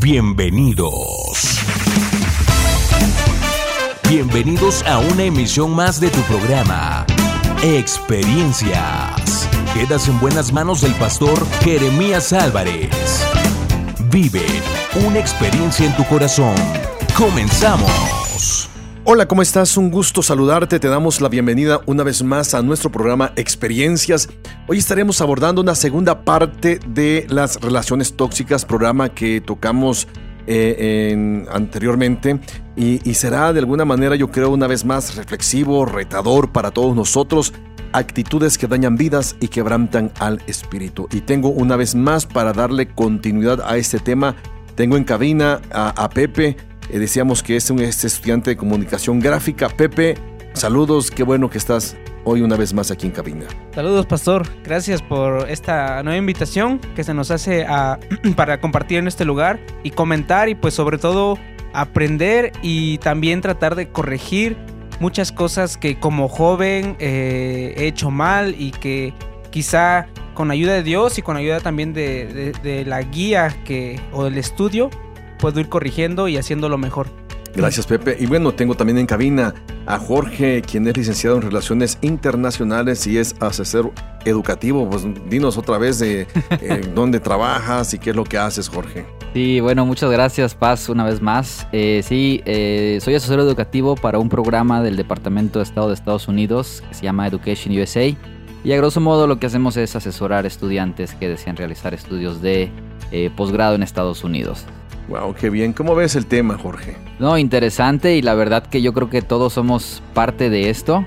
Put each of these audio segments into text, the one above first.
Bienvenidos. Bienvenidos a una emisión más de tu programa, Experiencias. Quedas en buenas manos del pastor Jeremías Álvarez. Vive una experiencia en tu corazón. Comenzamos. Hola, ¿cómo estás? Un gusto saludarte. Te damos la bienvenida una vez más a nuestro programa Experiencias. Hoy estaremos abordando una segunda parte de las relaciones tóxicas, programa que tocamos eh, anteriormente y, y será de alguna manera yo creo una vez más reflexivo, retador para todos nosotros actitudes que dañan vidas y quebrantan al espíritu. Y tengo una vez más para darle continuidad a este tema, tengo en cabina a, Pepe, eh, decíamos que es un estudiante de comunicación gráfica. Pepe, saludos, qué bueno que estás hoy una vez más aquí en cabina. Saludos, pastor. Gracias por esta nueva invitación que se nos hace a, para compartir en este lugar y comentar y pues sobre todo aprender y también tratar de corregir muchas cosas que como joven eh, he hecho mal y que quizá con ayuda de Dios y con ayuda también de, de la guía que, o del estudio puedo ir corrigiendo y haciéndolo mejor. Gracias, Pepe. Y bueno, tengo también en cabina a Jorge, quien es licenciado en Relaciones Internacionales y es asesor educativo. Pues dinos otra vez de eh, dónde trabajas y qué es lo que haces, Jorge. Sí, bueno, muchas gracias, Paz, una vez más. Eh, sí, eh, soy asesor educativo para un programa del Departamento de Estado de Estados Unidos que se llama Education USA. Y a grosso modo lo que hacemos es asesorar estudiantes que desean realizar estudios de posgrado en Estados Unidos. Wow, qué bien. ¿Cómo ves el tema, Jorge? No, interesante y la verdad que yo creo que todos somos parte de esto,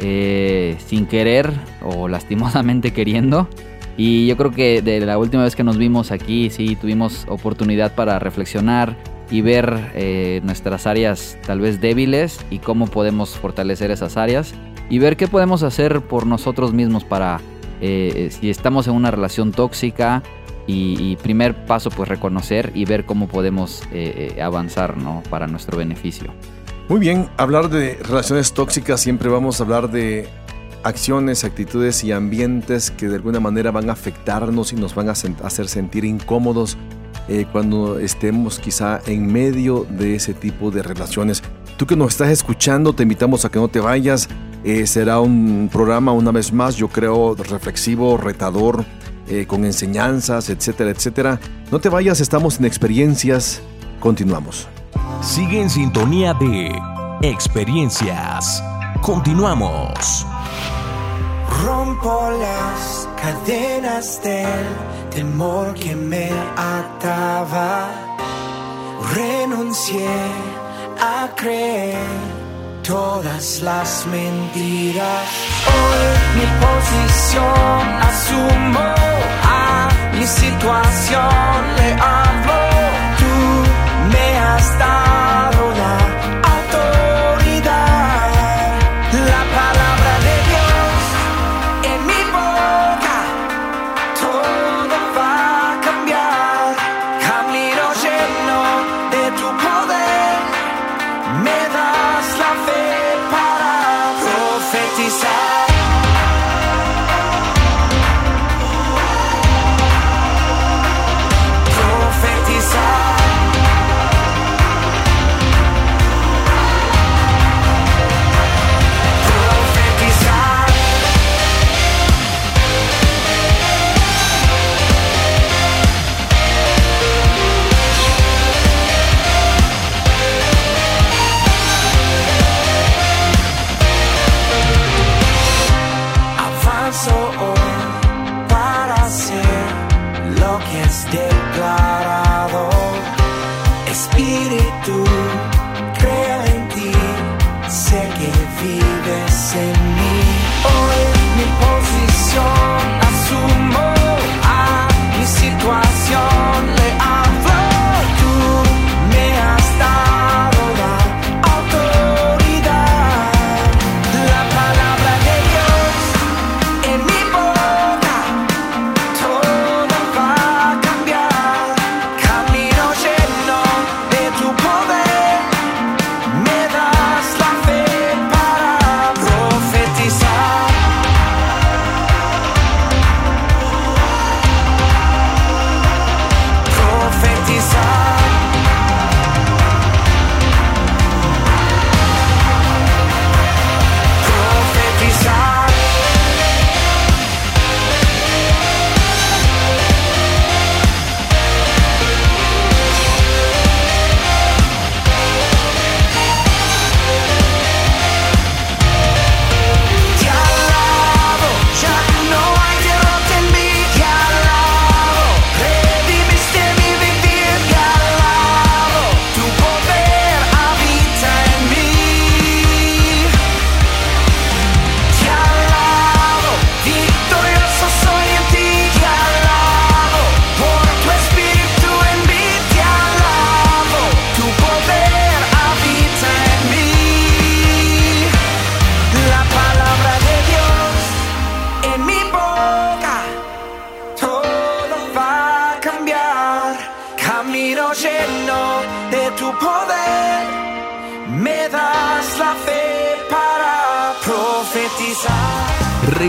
eh, sin querer o lastimosamente queriendo. Y yo creo que de la última vez que nos vimos aquí, sí, tuvimos oportunidad para reflexionar y ver eh, nuestras áreas tal vez débiles y cómo podemos fortalecer esas áreas y ver qué podemos hacer por nosotros mismos para, eh, si estamos en una relación tóxica, y, primer paso, pues reconocer y ver cómo podemos eh, eh, avanzar, ¿no? Para nuestro beneficio. Muy bien, hablar de relaciones tóxicas siempre vamos a hablar de acciones, actitudes y ambientes que de alguna manera van a afectarnos y nos van a hacer sentir incómodos eh, cuando estemos quizá en medio de ese tipo de relaciones. Tú que nos estás escuchando, te invitamos a que no te vayas. será un programa una vez más, yo creo, reflexivo, retador, eh, con enseñanzas, etcétera, etcétera. No te vayas, estamos en experiencias. Continuamos. Sigue en sintonía de experiencias. Continuamos. Rompo las cadenas del temor que me ataba. Renuncié a creer todas las mentiras. Hoy mi posición asumo mi situación le hablo, tú me has dado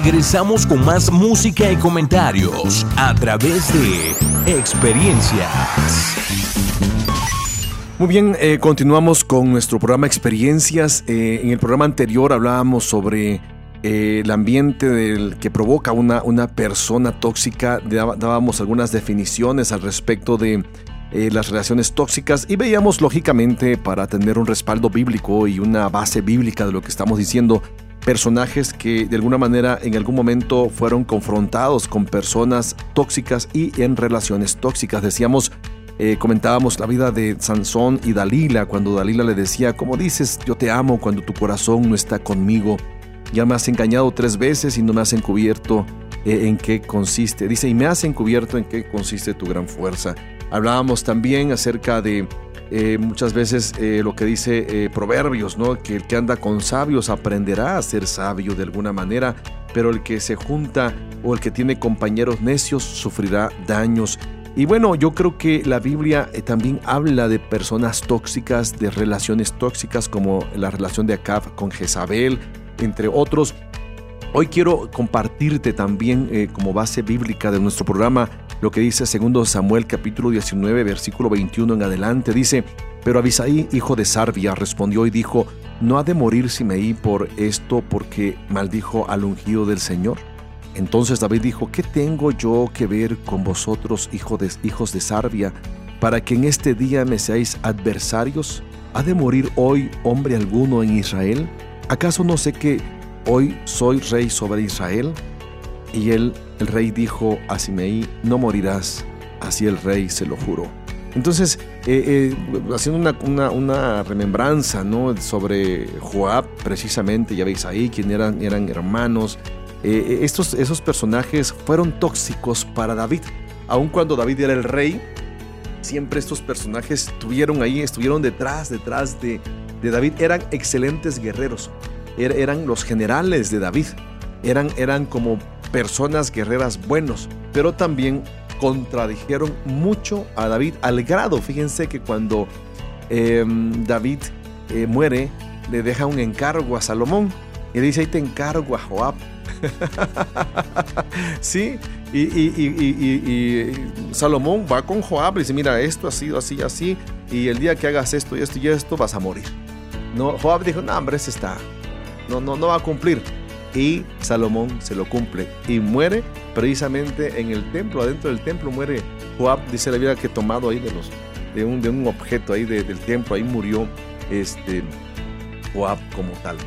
Regresamos con más música y comentarios a través de experiencias. Muy bien, eh, continuamos con nuestro programa Experiencias. Eh, en el programa anterior hablábamos sobre eh, el ambiente del que provoca una, una persona tóxica. Dábamos algunas definiciones al respecto de las relaciones tóxicas y veíamos lógicamente para tener un respaldo bíblico y una base bíblica de lo que estamos diciendo personajes que de alguna manera en algún momento fueron confrontados con personas tóxicas y en relaciones tóxicas. Decíamos, eh, comentábamos la vida de Sansón y Dalila, cuando Dalila le decía, como dices, yo te amo cuando tu corazón no está conmigo. Ya me has engañado tres veces y no me has encubierto eh, en qué consiste. Dice, y me has encubierto en qué consiste tu gran fuerza. Hablábamos también acerca de eh, muchas veces eh, lo que dice eh, Proverbios, ¿no? que el que anda con sabios aprenderá a ser sabio de alguna manera, pero el que se junta o el que tiene compañeros necios sufrirá daños. Y bueno, yo creo que la Biblia también habla de personas tóxicas, de relaciones tóxicas como la relación de Acab con Jezabel, entre otros. Hoy quiero compartirte también como base bíblica de nuestro programa lo que dice 2 Samuel capítulo 19 versículo 21 en adelante. Dice, pero Abisaí, hijo de Sarbia, respondió y dijo, ¿no ha de morir Simeí por esto porque maldijo al ungido del Señor? Entonces David dijo, ¿qué tengo yo que ver con vosotros, de, hijos de Sarbia, para que en este día me seáis adversarios? ¿Ha de morir hoy hombre alguno en Israel? ¿Acaso no sé que hoy soy rey sobre Israel? Y él, el rey dijo a Simeí, no morirás. Así el rey se lo juró. Entonces, eh, eh, haciendo una, remembranza ¿no? sobre Joab, precisamente, ya veis ahí, quién eran, eran hermanos. Eh, estos, esos personajes fueron tóxicos para David. Aun cuando David era el rey, siempre estos personajes estuvieron ahí, estuvieron detrás, detrás de, de David. Eran excelentes guerreros. Er, eran los generales de David. Eran, eran como personas guerreras buenos, pero también contradijeron mucho a David al grado, fíjense que cuando em, David eh, muere, le deja un encargo a Salomón y dice, ahí te encargo a Joab. sí, y, y, Salomón va con Joab y dice, mira, esto ha sido así, así, y el día que hagas esto y esto y esto vas a morir. No, Joab dijo, no, hombre, ese está, no, no, no va a cumplir y Salomón se lo cumple y muere precisamente en el templo, adentro del templo muere Joab, dice la vida que tomado ahí de, los, de, un, de un objeto ahí del templo, ahí murió este, Joab como tal.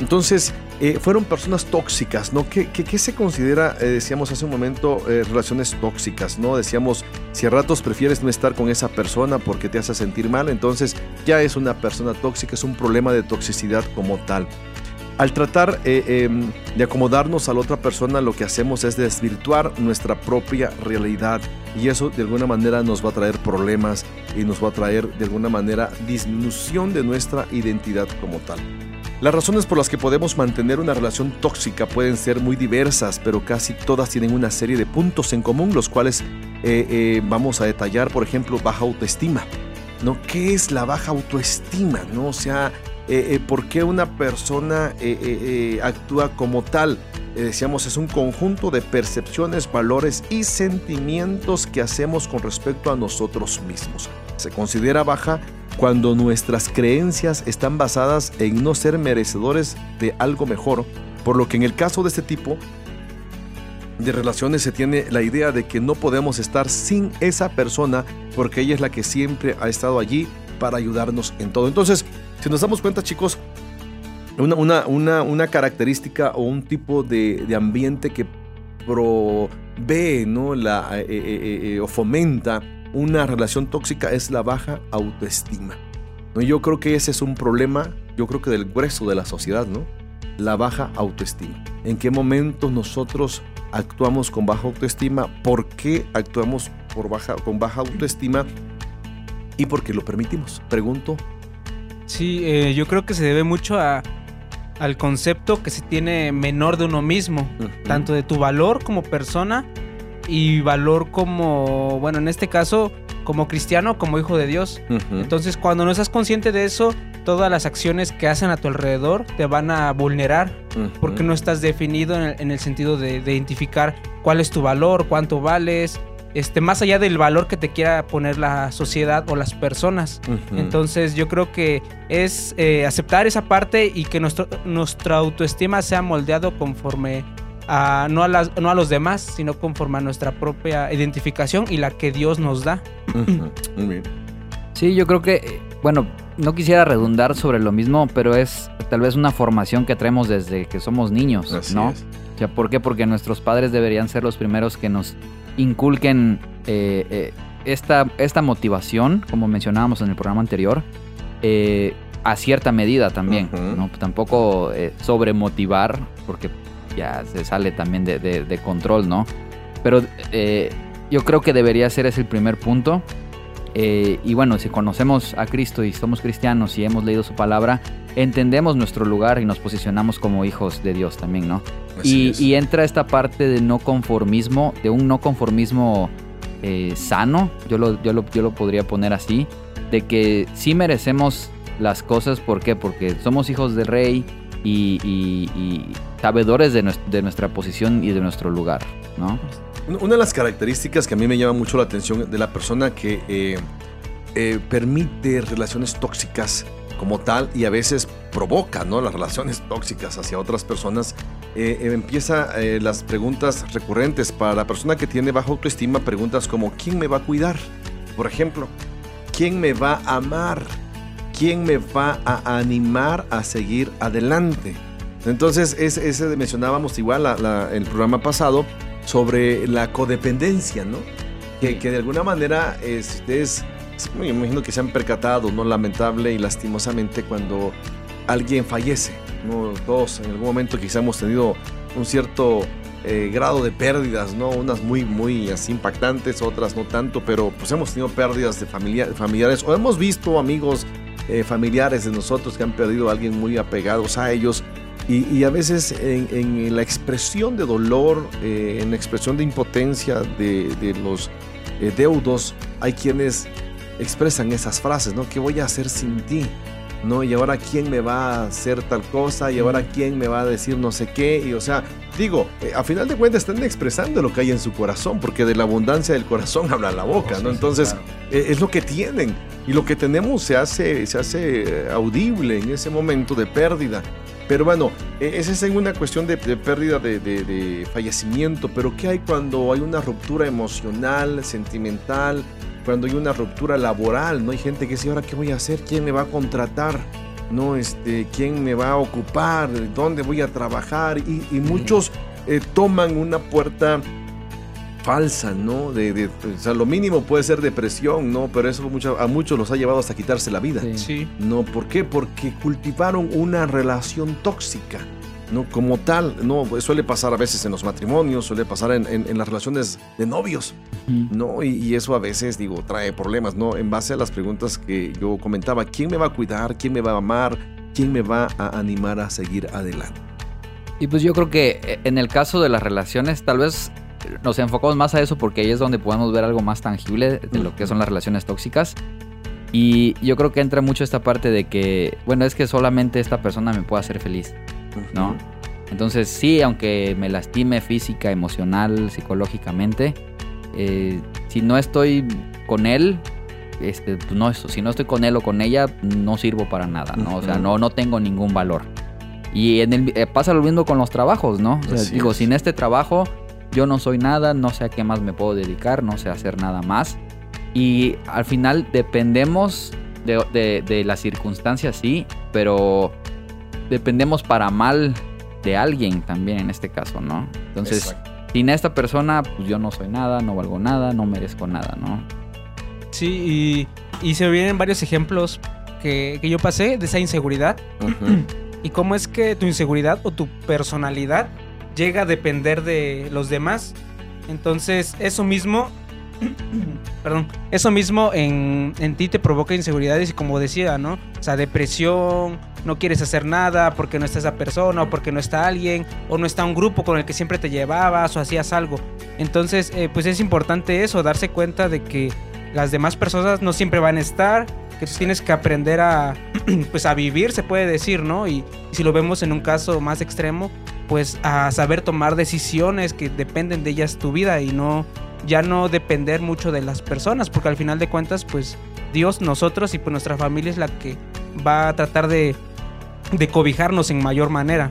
Entonces, eh, fueron personas tóxicas, ¿no? ¿Qué, qué, se considera, eh, decíamos hace un momento, eh, relaciones tóxicas, ¿no? Decíamos, si a ratos prefieres no estar con esa persona porque te hace sentir mal, entonces ya es una persona tóxica, es un problema de toxicidad como tal. Al tratar eh, em, de acomodarnos a la otra persona, lo que hacemos es desvirtuar nuestra propia realidad y eso de alguna manera nos va a traer problemas y nos va a traer de alguna manera disminución de nuestra identidad como tal. Las razones por las que podemos mantener una relación tóxica pueden ser muy diversas, pero casi todas tienen una serie de puntos en común, los cuales eh, eh, vamos a detallar, por ejemplo, baja autoestima. ¿no? ¿Qué es la baja autoestima? ¿no? O sea, eh, eh, por qué una persona eh, actúa como tal. decíamos, es un conjunto de percepciones, valores y sentimientos que hacemos con respecto a nosotros mismos. Se considera baja cuando nuestras creencias están basadas en no ser merecedores de algo mejor, por lo que en el caso de este tipo de relaciones se tiene la idea de que no podemos estar sin esa persona porque ella es la que siempre ha estado allí para ayudarnos en todo. Entonces, si nos damos cuenta, chicos, una, una, característica o un tipo de, ambiente que provee ¿no? la, eh, eh, eh, o fomenta una relación tóxica es la baja autoestima. ¿no? Yo creo que ese es un problema, yo creo que del grueso de la sociedad, ¿no? La baja autoestima. ¿En qué momentos nosotros actuamos con baja autoestima? ¿Por qué actuamos por baja, con baja autoestima? ¿Y por qué lo permitimos? Pregunto Sí, eh, yo creo que se debe mucho a, al concepto que se tiene menor de uno mismo, tanto de tu valor como persona y valor como, bueno, en este caso, como cristiano, como hijo de Dios. Entonces, cuando no estás consciente de eso, todas las acciones que hacen a tu alrededor te van a vulnerar porque no estás definido en el, en el sentido de, de identificar cuál es tu valor, cuánto vales, este, más allá del valor que te quiera poner la sociedad o las personas. Entonces yo creo que es eh, aceptar esa parte y que nuestro, nuestra autoestima sea moldeado conforme a no, a las, no a los demás, sino conforme a nuestra propia identificación y la que Dios nos da. Muy bien. Sí, yo creo que, bueno, no quisiera redundar sobre lo mismo, pero es tal vez una formación que traemos desde que somos niños, Así ¿no? es. O sea, ¿por qué? Porque nuestros padres deberían ser los primeros que nos inculquen eh, eh, esta, esta motivación, como mencionábamos en el programa anterior, eh, a cierta medida también, Ujú. ¿no? Tampoco sobremotivar, porque ya se sale también de, de- de control, ¿no? Pero yo creo que debería ser ese el primer punto. Y bueno, si conocemos a Cristo y somos cristianos y hemos leído su palabra, entendemos nuestro lugar y nos posicionamos como hijos de Dios también, ¿no? Y, entra esta parte de no conformismo, de un no conformismo eh, sano, yo lo, yo, lo, yo lo podría poner así, de que sí merecemos las cosas, ¿por qué? Porque somos hijos del rey y, y- y sabedores de, nues- de nuestra posición y de nuestro lugar, ¿no? Una de las características que a mí me llama mucho la atención de la persona que eh, eh, permite relaciones tóxicas como tal y a veces provoca ¿no? las relaciones tóxicas hacia otras personas, eh, eh, empieza eh, las preguntas recurrentes para la persona que tiene baja autoestima, preguntas como ¿quién me va a cuidar? Por ejemplo, ¿quién me va a amar? ¿Quién me va a animar a seguir adelante? Entonces, ese, ese mencionábamos igual la- el programa pasado sobre la codependencia, ¿no? Que, que de alguna manera es, ustedes, me imagino que se han percatado, ¿no? Lamentable y lastimosamente cuando alguien fallece, ¿no? En algún momento quizá hemos tenido un cierto eh, grado de pérdidas, ¿no? Unas muy, muy así impactantes, otras no tanto, pero pues hemos tenido pérdidas de familia- familiares o hemos visto amigos eh, familiares de nosotros que han perdido a alguien muy apegados a ellos. Y, a veces en, la expresión de dolor, eh, en la expresión de impotencia de, los deudos, hay quienes expresan esas frases, ¿no? ¿Qué voy a hacer sin ti? ¿No? Y ahora quién me va a hacer tal cosa, y ahora quién me va a decir no sé qué, y o sea, digo, eh, a final de cuentas están expresando lo que hay en su corazón, porque de la abundancia del corazón habla la boca, ¿no? Entonces, eh, es lo que tienen, y lo que tenemos se hace, se hace eh, audible en ese momento de pérdida. Pero bueno, eh, esa es una cuestión de, de pérdida de, de- de fallecimiento, pero ¿qué hay cuando hay una ruptura emocional, sentimental, cuando hay una ruptura laboral? ¿No hay gente que dice, ahora qué voy a hacer? ¿Quién me va a contratar? ¿No? Este, ¿Quién me va a ocupar? ¿Dónde voy a trabajar? Y, y muchos eh, toman una puerta falsa, ¿no? De, de- o sea, lo mínimo puede ser depresión, ¿no? Pero eso mucho- a muchos los ha llevado hasta quitarse la vida. Sí. Sí. No, ¿por qué? Porque cultivaron una relación tóxica, ¿no? Como tal, no, suele pasar a veces en los matrimonios, suele pasar en, en- en las relaciones de novios. ¿no? Y, y eso a veces, digo, trae problemas, ¿no? En base a las preguntas que yo comentaba, ¿quién me va a cuidar? ¿Quién me va a amar? ¿Quién me va a animar a seguir adelante? Y pues yo creo que eh, en el caso de las relaciones, tal vez nos enfocamos más a eso porque ahí es donde podemos ver algo más tangible de lo que son las relaciones tóxicas. Y yo creo que entra mucho esta parte de que, bueno, es que solamente esta persona me puede hacer feliz, ¿no? Entonces sí, aunque me lastime física, emocional, psicológicamente, eh, si no estoy con él, este, pues no, si no estoy con él o con ella, no sirvo para nada, ¿no? O sea, no, no tengo ningún valor. Y en el, eh, pasa lo mismo con los trabajos, ¿no? O sea, digo, es. sin este trabajo yo no soy nada, no sé a qué más me puedo dedicar, no sé hacer nada más. Y al final dependemos de, de- de las circunstancias, sí, pero dependemos para mal de alguien también en este caso, ¿no? Entonces, Exacto. sin esta persona, pues yo no soy nada, no valgo nada, no merezco nada, ¿no? Sí, y, y se vienen varios ejemplos que, que yo pasé de esa inseguridad. Y cómo es que tu inseguridad o tu personalidad llega a depender de los demás. Entonces, eso mismo, perdón, eso mismo en, en ti te provoca inseguridades y como decía, ¿no? O sea, depresión, no quieres hacer nada porque no está esa persona o porque no está alguien o no está un grupo con el que siempre te llevabas o hacías algo. Entonces, eh, pues es importante eso, darse cuenta de que las demás personas no siempre van a estar, que tienes que aprender a, pues a vivir, se puede decir, ¿no? Y si lo vemos en un caso más extremo, pues a saber tomar decisiones que dependen de ellas tu vida y no ya no depender mucho de las personas, porque al final de cuentas, pues Dios, nosotros y pues nuestra familia es la que va a tratar de, de cobijarnos en mayor manera.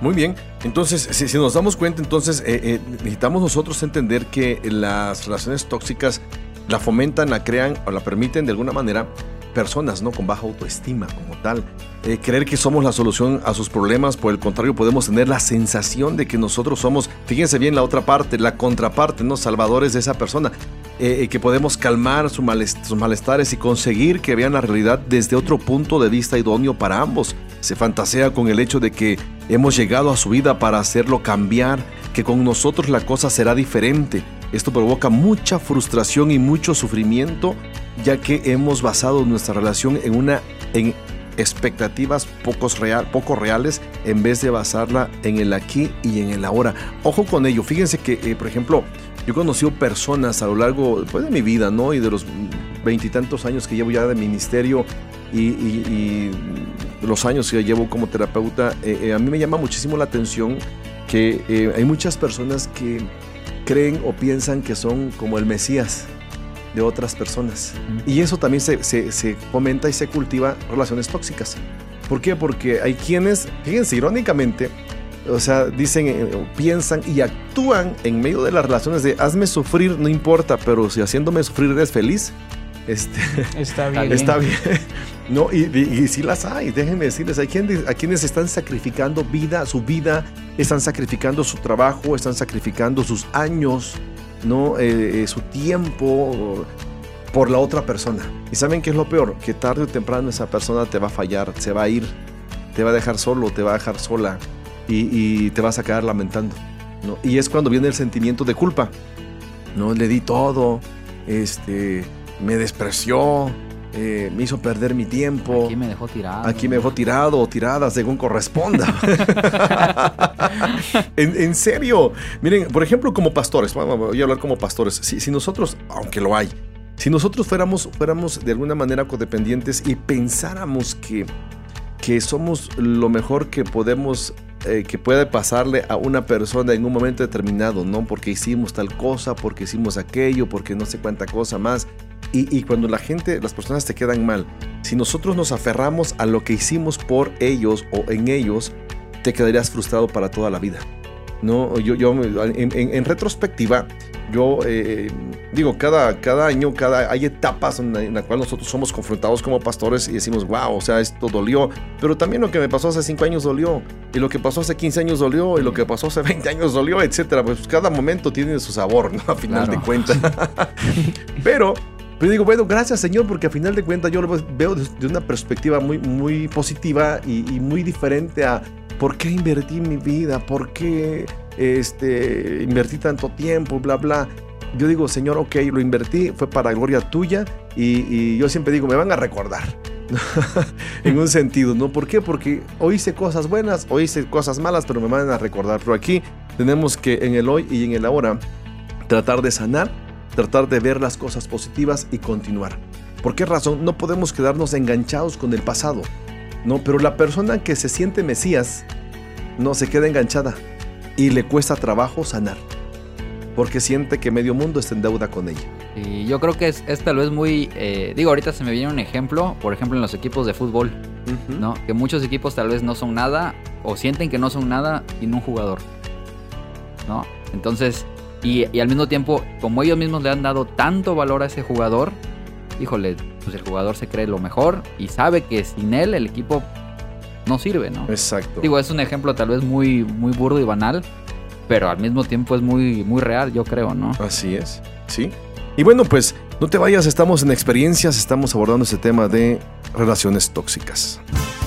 Muy bien, entonces si, nos damos cuenta, entonces eh, eh, necesitamos nosotros entender que las relaciones tóxicas la fomentan, la crean o la permiten de alguna manera personas no con baja autoestima como tal. Eh, creer que somos la solución a sus problemas, por el contrario, podemos tener la sensación de que nosotros somos, fíjense bien la otra parte, la contraparte, ¿no? Salvadores de esa persona. Eh, eh, que podemos calmar sus malestares y conseguir que vean la realidad desde otro punto de vista idóneo para ambos. Se fantasea con el hecho de que hemos llegado a su vida para hacerlo cambiar, que con nosotros la cosa será diferente. Esto provoca mucha frustración y mucho sufrimiento, ya que hemos basado nuestra relación en una en expectativas pocos real, poco reales en vez de basarla en el aquí y en el ahora. Ojo con ello. Fíjense que, eh, por ejemplo, yo he conocido personas a lo largo pues, de mi vida, ¿no? Y de los veintitantos años que llevo ya de ministerio y, los años que llevo como terapeuta, eh, eh, a mí me llama muchísimo la atención que hay muchas personas que creen o piensan que son como el Mesías de otras personas. Y eso también se, se, se fomenta y se cultiva relaciones tóxicas. ¿Por qué? Porque hay quienes, fíjense, irónicamente, o sea, dicen, eh, piensan y actúan en medio de las relaciones de hazme sufrir, no importa, pero si haciéndome sufrir eres feliz, este, Está bien. está bien. No, y, y, y sí las hay, déjenme decirles, hay quienes, a quienes están sacrificando vida, su vida, están sacrificando su trabajo, están sacrificando sus años, ¿no? Eh, eh, su tiempo por la otra persona. ¿Y saben qué es lo peor? Que tarde o temprano esa persona te va a fallar, se va a ir, te va a dejar solo, te va a dejar sola y, y te vas a quedar lamentando. ¿no? Y es cuando viene el sentimiento de culpa. No le di todo, este, me despreció, eh, me hizo perder mi tiempo. Aquí me dejó tirado. Aquí me dejó tirado o tirada según corresponda. en, en serio. Miren, por ejemplo, como pastores, voy a hablar como pastores. Si, si nosotros, aunque lo hay, si nosotros fuéramos, fuéramos de alguna manera codependientes y pensáramos que, que somos lo mejor que podemos, eh, que puede pasarle a una persona en un momento determinado, ¿no? Porque hicimos tal cosa, porque hicimos aquello, porque no sé cuánta cosa más. Y, y, cuando la gente, las personas te quedan mal, si nosotros nos aferramos a lo que hicimos por ellos o en ellos, te quedarías frustrado para toda la vida. No, yo, yo en, en, en retrospectiva, yo eh, digo, cada, cada año, cada, hay etapas en, en las cuales nosotros somos confrontados como pastores y decimos, wow, o sea, esto dolió. Pero también lo que me pasó hace 5 años dolió, y lo que pasó hace 15 años dolió, y lo que pasó hace 20 años dolió, etcétera. Pues cada momento tiene su sabor, ¿no? A final claro. de cuentas. Pero pero digo, bueno, gracias Señor, porque a final de cuentas yo lo veo desde una perspectiva muy, muy positiva y, y, muy diferente a por qué invertí mi vida, por qué este, invertí tanto tiempo, bla, bla. Yo digo, Señor, ok, lo invertí, fue para gloria tuya y, y yo siempre digo, me van a recordar. en un sentido, ¿no? ¿Por qué? Porque hoy hice cosas buenas, hoy hice cosas malas, pero me van a recordar. Pero aquí tenemos que en el hoy y en el ahora tratar de sanar tratar de ver las cosas positivas y continuar. ¿Por qué razón? No podemos quedarnos enganchados con el pasado. No, pero la persona que se siente Mesías no se queda enganchada y le cuesta trabajo sanar. Porque siente que medio mundo está en deuda con ella. Y yo creo que es, es tal vez muy... Eh, digo, ahorita se me viene un ejemplo, por ejemplo, en los equipos de fútbol, uh -huh. ¿no? Que muchos equipos tal vez no son nada o sienten que no son nada sin un jugador, ¿no? Entonces, y, y, al mismo tiempo, como ellos mismos le han dado tanto valor a ese jugador, híjole, pues el jugador se cree lo mejor y sabe que sin él el equipo no sirve, ¿no? Exacto. Digo, es un ejemplo tal vez muy, muy burdo y banal, pero al mismo tiempo es muy, muy real, yo creo, ¿no? Así es, sí. Y bueno, pues no te vayas, estamos en experiencias, estamos abordando ese tema de relaciones tóxicas.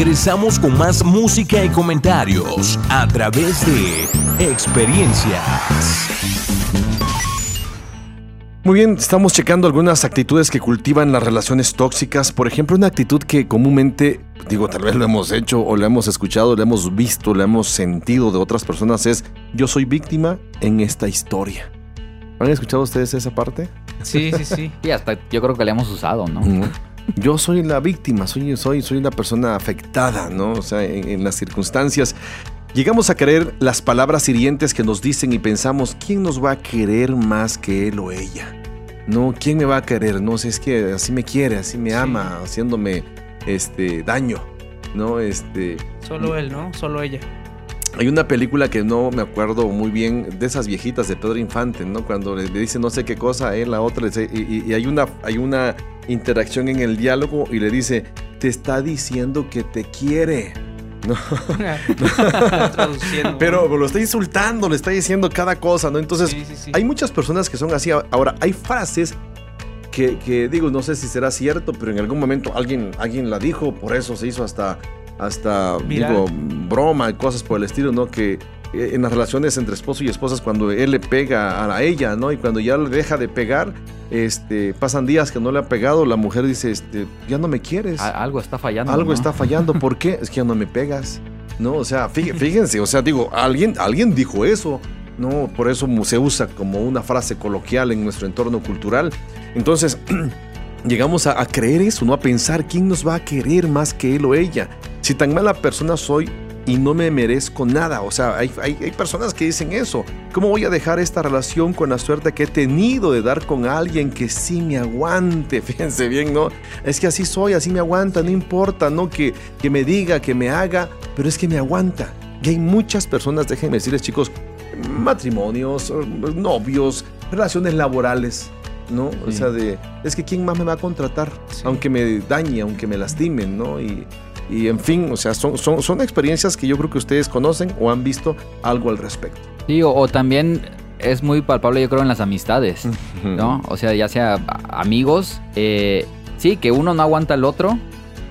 Regresamos con más música y comentarios a través de experiencias. Muy bien, estamos checando algunas actitudes que cultivan las relaciones tóxicas. Por ejemplo, una actitud que comúnmente, digo, tal vez lo hemos hecho o lo hemos escuchado, lo hemos visto, lo hemos sentido de otras personas es yo soy víctima en esta historia. ¿Han escuchado ustedes esa parte? Sí, sí, sí. Y hasta yo creo que le hemos usado, ¿no? Yo soy la víctima, soy, soy, soy una persona afectada, ¿no? O sea, en, en las circunstancias. Llegamos a creer las palabras hirientes que nos dicen y pensamos, ¿quién nos va a querer más que él o ella? No, ¿quién me va a querer? No, si es que así me quiere, así me ama, haciéndome este daño, ¿no? Este, Solo él, ¿no? Solo ella. hay una película que no me acuerdo muy bien de esas viejitas de Pedro Infante, ¿no? Cuando le, dice no sé qué cosa a él, la otra, y- y hay, una, hay una interacción en el diálogo y le dice, te está diciendo que te quiere. No, pero lo está insultando, le está diciendo cada cosa, ¿no? Entonces, Sí, sí, sí. hay muchas personas que son así. Ahora, hay frases que, que digo, no sé si será cierto, pero en algún momento alguien, alguien la dijo, por eso se hizo hasta, hasta Viral. digo, broma y cosas por el estilo, ¿no? Que en las relaciones entre esposo y esposas, cuando él le pega a ella, ¿no? Y cuando ya le deja de pegar, este, pasan días que no le ha pegado, la mujer dice, este, ya no me quieres. Algo está fallando. Algo ¿no? está fallando. ¿Por qué? Es que ya no me pegas. No, o sea, fí- fíjense, o sea, digo, alguien, alguien dijo eso. No, por eso se usa como una frase coloquial en nuestro entorno cultural. Entonces, llegamos a, a creer eso, ¿no? A pensar quién nos va a querer más que él o ella. Si tan mala persona soy y no me merezco nada. O sea, hay, hay- hay personas que dicen eso. ¿Cómo voy a dejar esta relación con la suerte que he tenido de dar con alguien que sí me aguante? Fíjense bien, ¿no? Es que así soy, así me aguanta, no importa, ¿no? Que, que me diga, que me haga, pero es que me aguanta. Y hay muchas personas, déjenme decirles chicos, matrimonios, novios, relaciones laborales, ¿no? O sea, de, es que ¿quién más me va a contratar? Sí. Aunque me dañe, aunque me lastimen, ¿no? Y, y en fin, o sea, son, son, son experiencias que yo creo que ustedes conocen o han visto algo al respecto. Sí, o, o también es muy palpable, yo creo, en las amistades, ¿no? O sea, ya sea amigos, eh, sí, que uno no aguanta al otro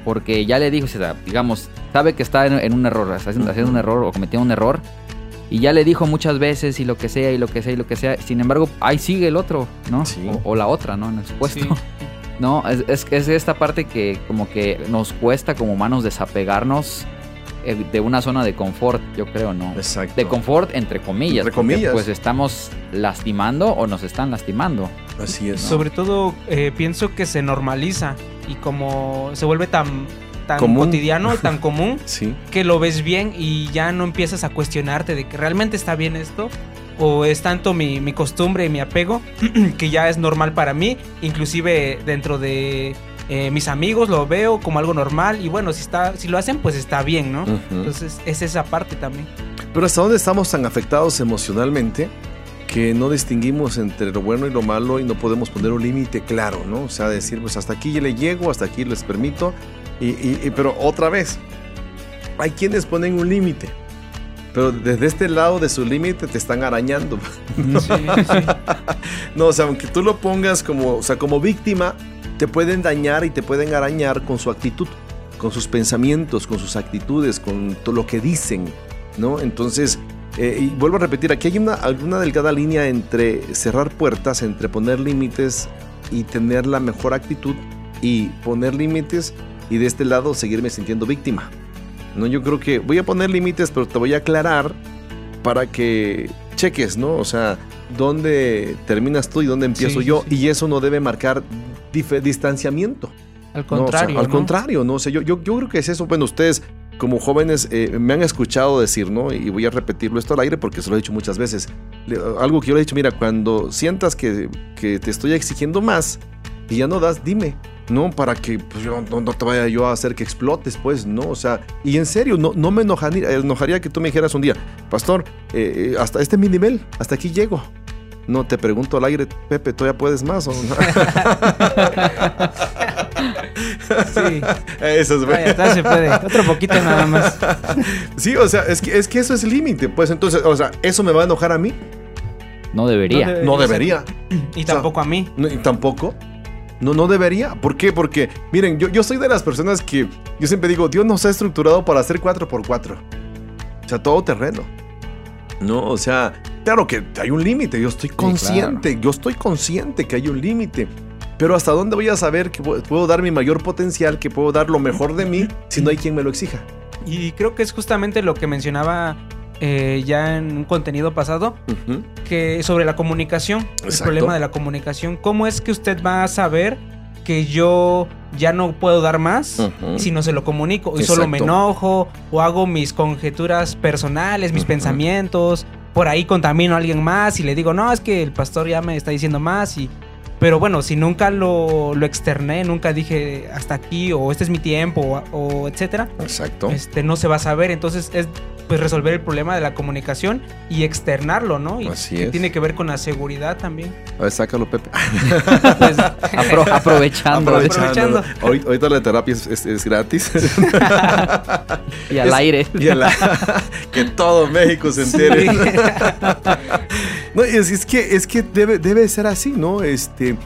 porque ya le dijo, o sea, digamos, sabe que está en, en un error, está haciendo, haciendo un error o cometiendo un error. Y ya le dijo muchas veces y lo que sea y lo que sea y lo que sea. Sin embargo, ahí sigue el otro, ¿no? Sí. O, o la otra, ¿no? En el supuesto. Sí. No, es, es, es esta parte que como que nos cuesta como humanos desapegarnos eh, de una zona de confort, yo creo, ¿no? Exacto. De confort entre comillas. Entre comillas. Pues estamos lastimando o nos están lastimando. Así es. Sobre todo eh, pienso que se normaliza y como se vuelve tan, tan Común. cotidiano, tan común, Sí. que lo ves bien y ya no empiezas a cuestionarte de que realmente está bien esto o es tanto mi, mi costumbre y mi apego que ya es normal para mí, inclusive dentro de eh, mis amigos lo veo como algo normal y bueno, si, está, si lo hacen, pues está bien, ¿no? Entonces es esa parte también. Pero hasta dónde estamos tan afectados emocionalmente que no distinguimos entre lo bueno y lo malo y no podemos poner un límite claro, ¿no? O sea, decir, pues hasta aquí ya le llego, hasta aquí les permito. Y, y- y- pero otra vez, hay quienes ponen un límite. Pero desde este lado de su límite te están arañando. Sí, sí. No, o sea, aunque tú lo pongas como, o sea, como víctima, te pueden dañar y te pueden arañar con su actitud, con sus pensamientos, con sus actitudes, con todo lo que dicen, ¿no? Entonces, eh, y vuelvo a repetir, aquí hay una, una delgada línea entre cerrar puertas, entre poner límites y tener la mejor actitud y poner límites y de este lado seguirme sintiendo víctima. No, yo creo que voy a poner límites, pero te voy a aclarar para que cheques, ¿no? O sea, dónde terminas tú y dónde empiezo Sí, yo. sí. Y eso no debe marcar distanciamiento. Al No, o sea, contrario. al ¿no? contrario, ¿no? O sea, yo, yo, yo creo que es eso. Bueno, ustedes como jóvenes eh, me han escuchado decir, ¿no? Y voy a repetirlo esto al aire porque se lo he dicho muchas veces. Le- algo que yo le he dicho, mira, cuando sientas que, que te estoy exigiendo más y ya no das, dime. No, para que pues, yo no, no te vaya yo a hacer que explotes, pues, ¿no? O sea, y en serio, no, no me enojaría, enojaría que tú me dijeras un día, Pastor, eh, eh, hasta este es mi nivel, hasta aquí llego. No, te pregunto al aire, Pepe, ¿todavía puedes más o no? Sí. Eso es Vaya, atrás se puede. Otro poquito nada más. Sí, o sea, es que, es que eso es límite. Pues entonces, o sea, ¿eso me va a enojar a mí? No debería. No debe- No debería. Y tampoco a mí. Y tampoco. No, no debería. ¿Por qué? Porque, miren, yo, yo soy de las personas que yo siempre digo, Dios nos ha estructurado para hacer 4x4. O sea, todo terreno. No, o sea, claro que hay un límite. Yo estoy consciente. Yo estoy consciente que hay un límite. Pero ¿hasta dónde voy a saber que pu- puedo dar mi mayor potencial, que puedo dar lo mejor de mí si no hay quien me lo exija? Y creo que es justamente lo que mencionaba eh, ya en un contenido pasado, que sobre la comunicación, el problema de la comunicación. ¿Cómo es que usted va a saber que yo ya no puedo dar más si no se lo comunico? Y solo me enojo o hago mis conjeturas personales, mis pensamientos, por ahí contamino a alguien más y le digo, no, es que el pastor ya me está diciendo más y... Pero bueno, si nunca lo, lo externé, nunca dije hasta aquí o este es mi tiempo o, o etcétera, Exacto. este, no se va a saber. Entonces es pues resolver el problema de la comunicación y externarlo, ¿no? Y Así que es. tiene que ver con la seguridad también. A ver, sácalo, Pepe. Pues, Apro- aprovechando. Aprovechando. Ahorita, ahorita la terapia es, es- es gratis. Y al Es- aire. Y a la- que todo México se entere. No, es, es que, es que debe, debe ser así, ¿no? Este,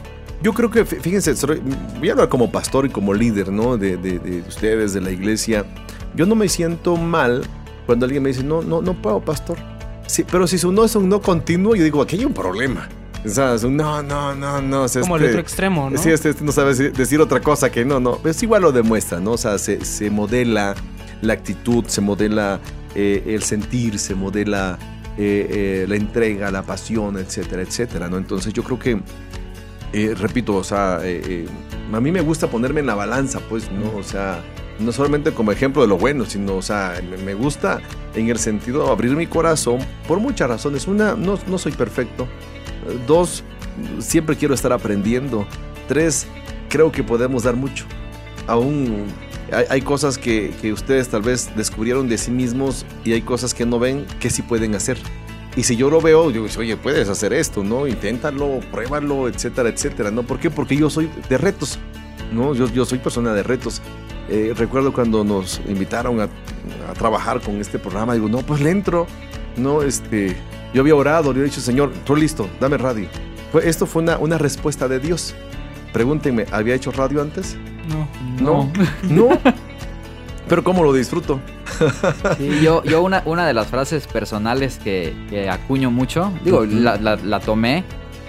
yo creo que, fí- fíjense, voy a hablar como pastor y como líder, ¿no? De, de- de ustedes, de la iglesia. Yo no me siento mal cuando alguien me dice, no, no, no puedo, pastor. Sí, pero si su no es un no continuo, yo digo, aquí hay un problema. O sea, es un no, no, no, no. o sea, como el este- otro extremo, ¿no? Sí, este, este no sabe decir, decir otra cosa que no, no. Es igual lo demuestra, ¿no? O sea, se, se modela la actitud, se modela eh, el sentir, se modela eh, eh, la entrega, la pasión, etcétera, etcétera, ¿no? Entonces yo creo que, eh, repito, o sea, a mí me gusta ponerme en la balanza, pues, ¿no? O sea, no solamente como ejemplo de lo bueno, sino, o sea, me, gusta en el sentido de abrir mi corazón por muchas razones. Una, no, no soy perfecto. Dos, siempre quiero estar aprendiendo. Tres, creo que podemos dar mucho. Aún hay, cosas que, ustedes tal vez descubrieron de sí mismos y hay cosas que no ven que sí pueden hacer. Y si yo lo veo, digo, oye, puedes hacer esto, ¿no? Inténtalo, pruébalo, etcétera, etcétera, ¿no? ¿Por qué? Porque yo soy de retos, ¿no? Yo, yo soy persona de retos. Eh, recuerdo cuando nos invitaron a, trabajar con este programa, digo, no, pues le entro, ¿no? Este, yo había orado, le he dicho, Señor, estoy listo, dame radio. Fue, esto fue una, una respuesta de Dios. Pregúntenme, ¿había hecho radio antes? No. No. No. Pero ¿cómo lo disfruto? Sí, yo, yo una, una de las frases personales que, que acuño mucho, digo, la, la- la tomé,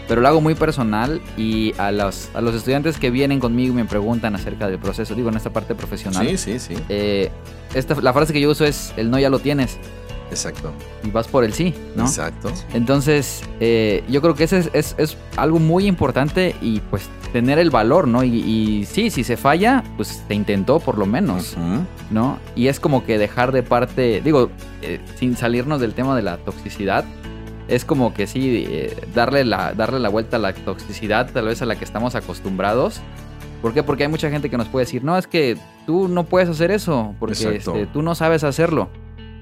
pero lo hago muy personal y a los, a los estudiantes que vienen conmigo y me preguntan acerca del proceso, digo, en esta parte profesional, Sí, sí, sí. eh, esta, la frase que yo uso es, el no ya lo tienes Exacto. y vas por el sí, ¿no? Exacto. Entonces, eh, yo creo que ese es, es- es algo muy importante y pues tener el valor, ¿no? Y, y sí, si se falla, pues se intentó por lo menos. ¿no? Y es como que dejar de parte, digo, eh, sin salirnos del tema de la toxicidad, es como que sí, eh, darle, la, darle la vuelta a la toxicidad, tal vez a la que estamos acostumbrados, ¿Por qué? Porque hay mucha gente que nos puede decir, no, es que tú no puedes hacer eso, porque este, tú no sabes hacerlo.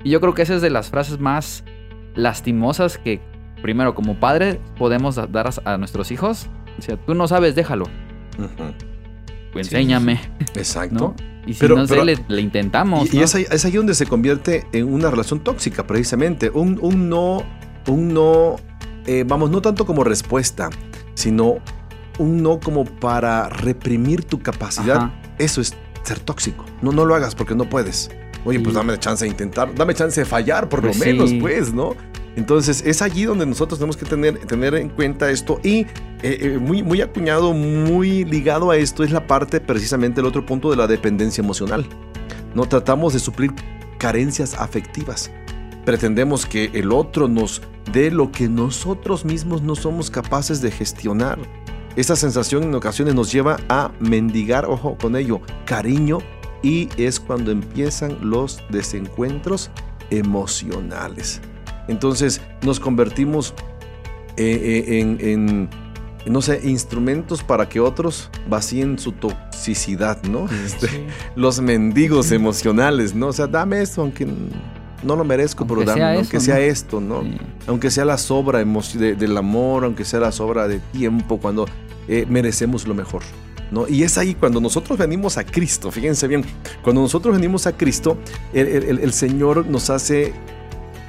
Y yo creo que esa es de las frases más lastimosas que, primero, como padre, podemos da- dar a, nuestros hijos. O sea, tú no sabes, déjalo. Pues enséñame, Exacto. ¿no? Y si Pero- no sé, pero- le, le intentamos. Y, y ¿no? es, ahí, es ahí donde se convierte en una relación tóxica, precisamente. Un, un no, un no, eh, vamos, no tanto como respuesta, sino un no como para reprimir tu capacidad. Ajá. Eso es ser tóxico. No, no lo hagas porque no puedes. Oye, pues dame chance de intentar, dame chance de fallar por Pues lo menos, sí. pues, ¿no? Entonces es allí donde nosotros tenemos que tener, tener en cuenta esto y eh, eh, muy, muy acuñado, muy ligado a esto es la parte precisamente el otro punto de la dependencia emocional. No tratamos de suplir carencias afectivas. Pretendemos que el otro nos dé lo que nosotros mismos no somos capaces de gestionar. Esa sensación en ocasiones nos lleva a mendigar, ojo con ello, cariño y es cuando empiezan los desencuentros emocionales. Entonces nos convertimos eh, eh, en, en, no sé, instrumentos para que otros vacíen su toxicidad, ¿no? Este, Sí. los mendigos emocionales, ¿no? O sea, dame esto, aunque no lo merezco, Aunque pero dame, sea aunque eso, sea ¿no? esto, ¿no? Sí. Aunque sea la sobra de- del amor, aunque sea la sobra de tiempo, cuando eh, merecemos lo mejor. ¿No? Y es ahí cuando nosotros venimos a Cristo, fíjense bien, cuando nosotros venimos a Cristo, el, Señor nos hace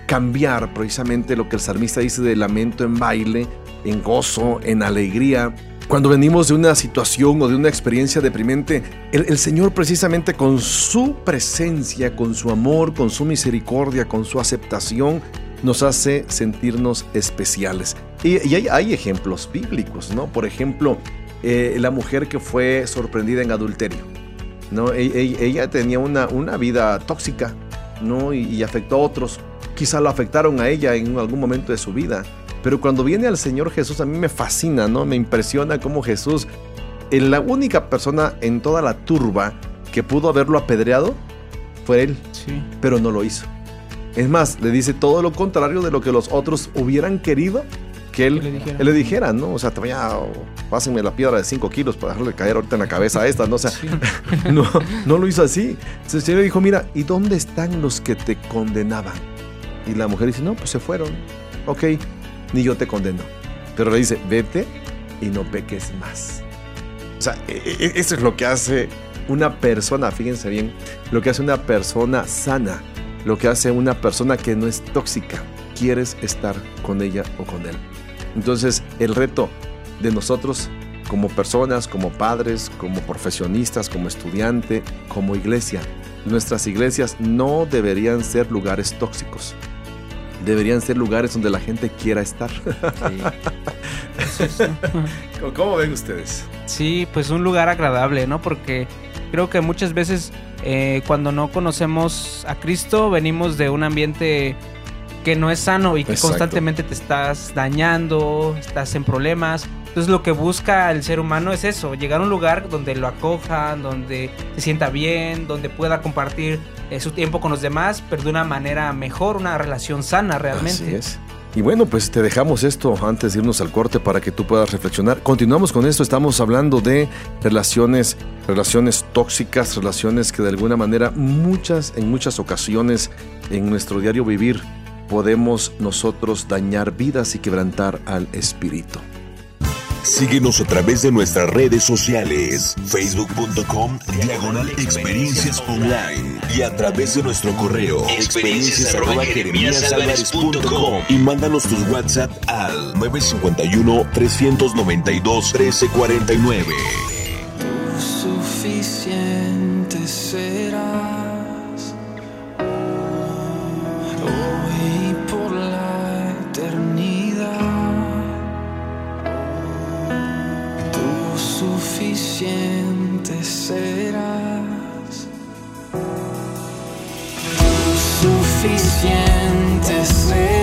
cambiar precisamente lo que el salmista dice de lamento en baile, en gozo, en alegría. Cuando venimos de una situación o de una experiencia deprimente, el, el Señor precisamente con su presencia, con su amor, con su misericordia, con su aceptación, nos hace sentirnos especiales. Y, y hay, hay ejemplos bíblicos, ¿no? Por ejemplo, eh, la mujer que fue sorprendida en adulterio, ¿no? E- e- ella tenía una, una vida tóxica, ¿no? Y, y afectó a otros. Quizá lo afectaron a ella en algún momento de su vida. Pero cuando viene al Señor Jesús, a mí me fascina, ¿no? Me impresiona cómo Jesús, eh, la única persona en toda la turba que pudo haberlo apedreado, fue él Sí. pero no lo hizo. Es más, le dice todo lo contrario de lo que los otros hubieran querido que él, Que le dijera. él le dijera, ¿no? O sea, te voy a, pásenme la piedra de 5 kilos para dejarle caer ahorita en la cabeza a esta, ¿no? O sea, Sí. no, no lo hizo así. Entonces el Señor le dijo, mira, ¿y dónde están los que te condenaban? Y la mujer dice, no, pues se fueron. Ok, ni yo te condeno. Pero le dice, vete y no peques más. O sea, e- e- eso es lo que hace una persona, fíjense bien, lo que hace una persona sana, lo que hace una persona que no es tóxica. Quieres estar con ella o con él. Entonces, el reto de nosotros como personas, como padres, como profesionistas, como estudiante, como iglesia, nuestras iglesias no deberían ser lugares tóxicos. Deberían ser lugares donde la gente quiera estar. Sí. ¿Cómo ven ustedes? Sí, pues un lugar agradable, ¿no? Porque creo que muchas veces eh, cuando no conocemos a Cristo venimos de un ambiente que no es sano y que Exacto. constantemente te estás dañando, estás en problemas. Entonces lo que busca el ser humano es eso, llegar a un lugar donde lo acojan, donde se sienta bien, donde pueda compartir eh, su tiempo con los demás, pero de una manera mejor, una relación sana realmente. Así es. Y bueno, pues te dejamos esto antes de irnos al corte para que tú puedas reflexionar. Continuamos con esto, estamos hablando de relaciones, relaciones tóxicas, relaciones que de alguna manera muchas, en muchas ocasiones en nuestro diario vivir podemos nosotros dañar vidas y quebrantar al espíritu. Síguenos a través de nuestras redes sociales, facebook.com, diagonal experiencias online y a través de nuestro correo, experiencias y mándanos tus WhatsApp al 951-392-1349. suficiente serás suficiente serás. Suficiente serás.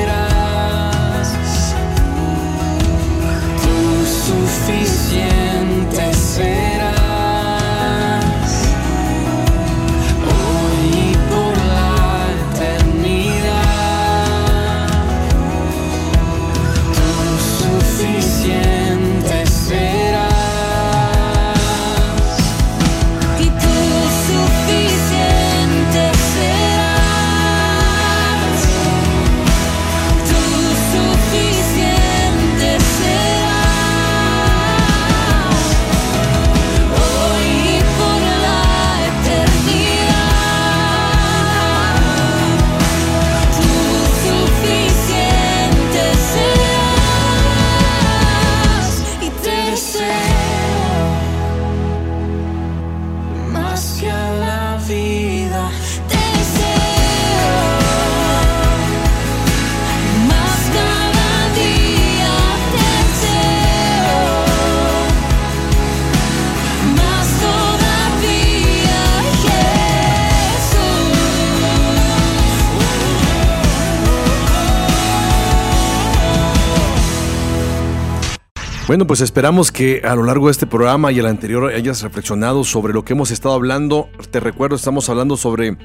Bueno, pues esperamos que a lo largo de este programa y el anterior hayas reflexionado sobre lo que hemos estado hablando. Te recuerdo, estamos hablando sobre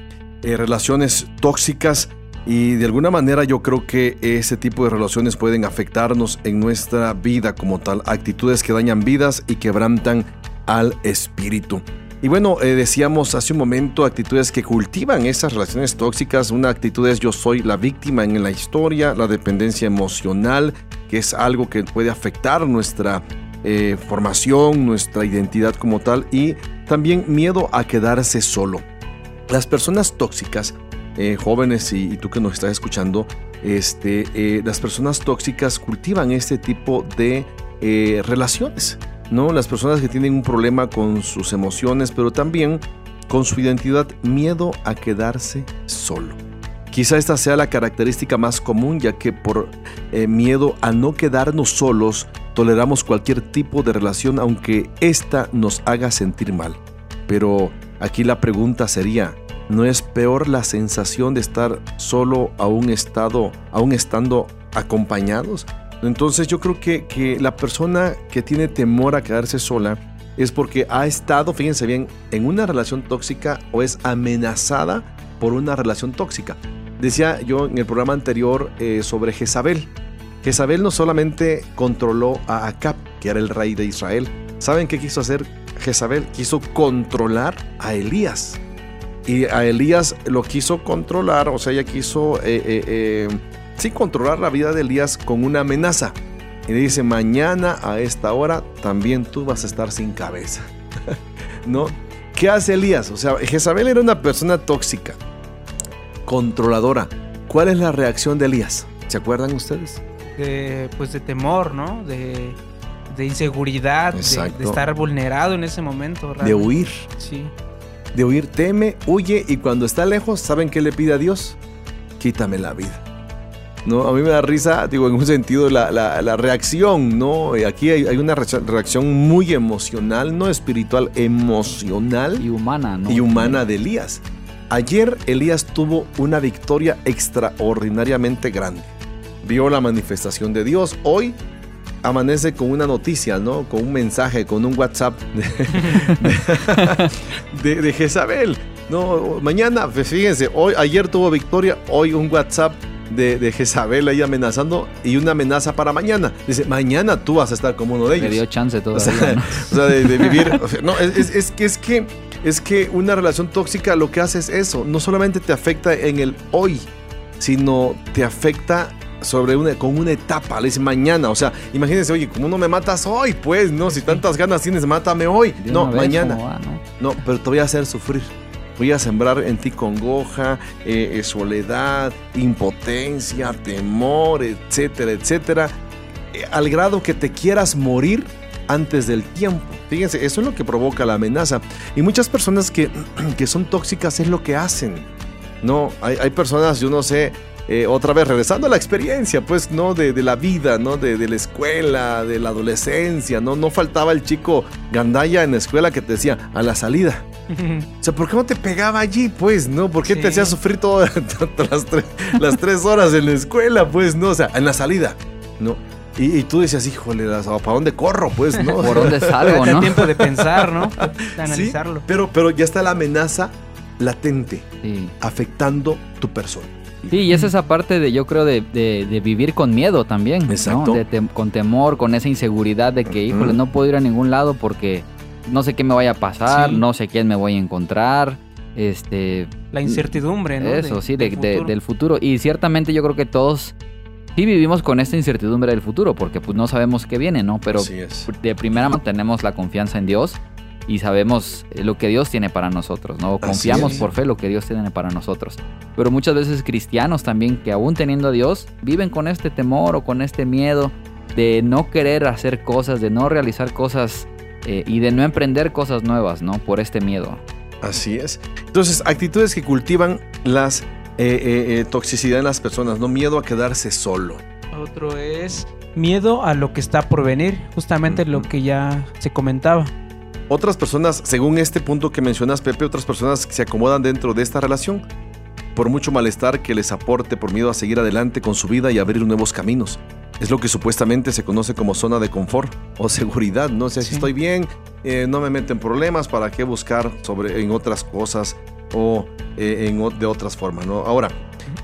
eh, relaciones tóxicas y de alguna manera yo creo que ese tipo de relaciones pueden afectarnos en nuestra vida como tal. Actitudes que dañan vidas y quebrantan al espíritu. Y bueno, eh, decíamos hace un momento actitudes que cultivan esas relaciones tóxicas. Una actitud es yo soy la víctima en la historia, la dependencia emocional, que es algo que puede afectar nuestra eh, formación, nuestra identidad como tal, y también miedo a quedarse solo. Las personas tóxicas, eh, jóvenes y, tú que nos estás escuchando, este, las personas tóxicas cultivan este tipo de relaciones. ¿No? Las personas que tienen un problema con sus emociones, pero también con su identidad, miedo a quedarse solo. Quizá esta sea la característica más común, ya que por eh, miedo a no quedarnos solos, toleramos cualquier tipo de relación, aunque ésta nos haga sentir mal. Pero aquí la pregunta sería, ¿no es peor la sensación de estar solo a un estado, aún estando acompañados? Entonces yo creo que, que la persona que tiene temor a quedarse sola es porque ha estado, fíjense bien, en una relación tóxica o es amenazada por una relación tóxica. Decía yo en el programa anterior eh, sobre Jezabel. Jezabel no solamente controló a Acab, que era el rey de Israel. ¿Saben qué quiso hacer Jezabel? Quiso controlar a Elías. Y a Elías lo quiso controlar, o sea, ella quiso... eh, eh, sí controlar la vida de Elías con una amenaza. Y le dice, mañana a esta hora también tú vas a estar sin cabeza. ¿No? ¿Qué hace Elías? O sea, Jezabel era una persona tóxica, controladora. ¿Cuál es la reacción de Elías? ¿Se acuerdan ustedes? De, pues de temor, ¿no? De, de inseguridad, de, estar vulnerado en ese momento. De huir. Sí. De huir, teme, huye y cuando está lejos, ¿saben qué le pide a Dios? Quítame la vida. ¿No? A mí me da risa, digo, en un sentido, la, la- la reacción, ¿no? Y Aquí hay, hay una reacción- reacción muy emocional, no espiritual, emocional Y humana, ¿no? y humana de Elías. Ayer Elías tuvo una victoria extraordinariamente grande. Vio la manifestación de Dios. Hoy amanece con una noticia, ¿no? Con un mensaje, con un WhatsApp de, de, de Jezabel. No, mañana, pues, fíjense, hoy, ayer tuvo victoria, hoy un WhatsApp de, de Jezabel ahí amenazando y una amenaza para mañana. Dice, mañana tú vas a estar como uno de Le ellos. dio chance O todavía, sea, ¿no? o sea, de, de vivir. o sea, no, es, es- es que es que es que una relación tóxica lo que hace es eso. No solamente te afecta en el hoy, sino te afecta sobre una, con una etapa. Le dice mañana. O sea, imagínense, oye, como no me matas hoy, pues, no, si tantas ganas tienes, mátame hoy. No, mañana. ¿cómo va, no? No, pero te voy a hacer sufrir. Voy a sembrar en ti congoja, eh, eh, soledad, impotencia, temor, etcétera, etcétera, eh, al grado que te quieras morir antes del tiempo. Fíjense, eso es lo que provoca la amenaza. Y muchas personas que, que son tóxicas es lo que hacen. No, hay, hay personas, yo no sé, eh, otra vez regresando a la experiencia, pues, ¿no? De, de la vida, ¿no? De, de la escuela, de la adolescencia, ¿no? No faltaba el chico gandaya en la escuela que te decía, a la salida. O sea, ¿por qué no te pegaba allí, pues, no? ¿Por qué Sí. te hacía sufrir todas las, tres, las tres horas en la escuela, pues, no? O sea, en la salida, ¿no? Y, y tú decías, híjole, las- ¿para dónde corro, pues, no? ¿Por dónde salgo, Te no? tiempo de pensar, ¿no? De Sí, analizarlo. pero, pero ya está la amenaza latente, Sí. afectando tu persona. Sí, y es esa parte de, yo creo, de, de- de vivir con miedo también. ¿no? Exacto. De tem- con temor, con esa inseguridad de que, híjole, no puedo ir a ningún lado porque no sé qué me vaya a pasar, Sí. no sé quién me voy a encontrar. Este, La incertidumbre, ¿no? Eso, De- sí, de- del de- futuro. del futuro. Y ciertamente yo creo que todos sí vivimos con esta incertidumbre del futuro, porque pues no sabemos qué viene, ¿no? Pero Así es. de primera mano tenemos la confianza en Dios y sabemos eh, lo que Dios tiene para nosotros, ¿no? Confiamos por fe lo que Dios tiene para nosotros. Pero muchas veces cristianos también que aún teniendo a Dios viven con este temor o con este miedo de no querer hacer cosas, de no realizar cosas eh, y de no emprender cosas nuevas, ¿no? Por este miedo. Así es. Entonces, actitudes que cultivan las eh, eh, toxicidad en las personas, no miedo a quedarse solo. Otro es miedo a lo que está por venir, justamente lo que ya se comentaba. Otras personas, según este punto que mencionas, Pepe, otras personas que se acomodan dentro de esta relación por mucho malestar que les aporte por miedo a seguir adelante con su vida y abrir nuevos caminos. Es lo que supuestamente se conoce como zona de confort o seguridad, ¿no? O sea, si Sí. estoy bien, eh, no me meten problemas, ¿para qué buscar sobre, en otras cosas o eh, en, de otras formas, ¿no? Ahora,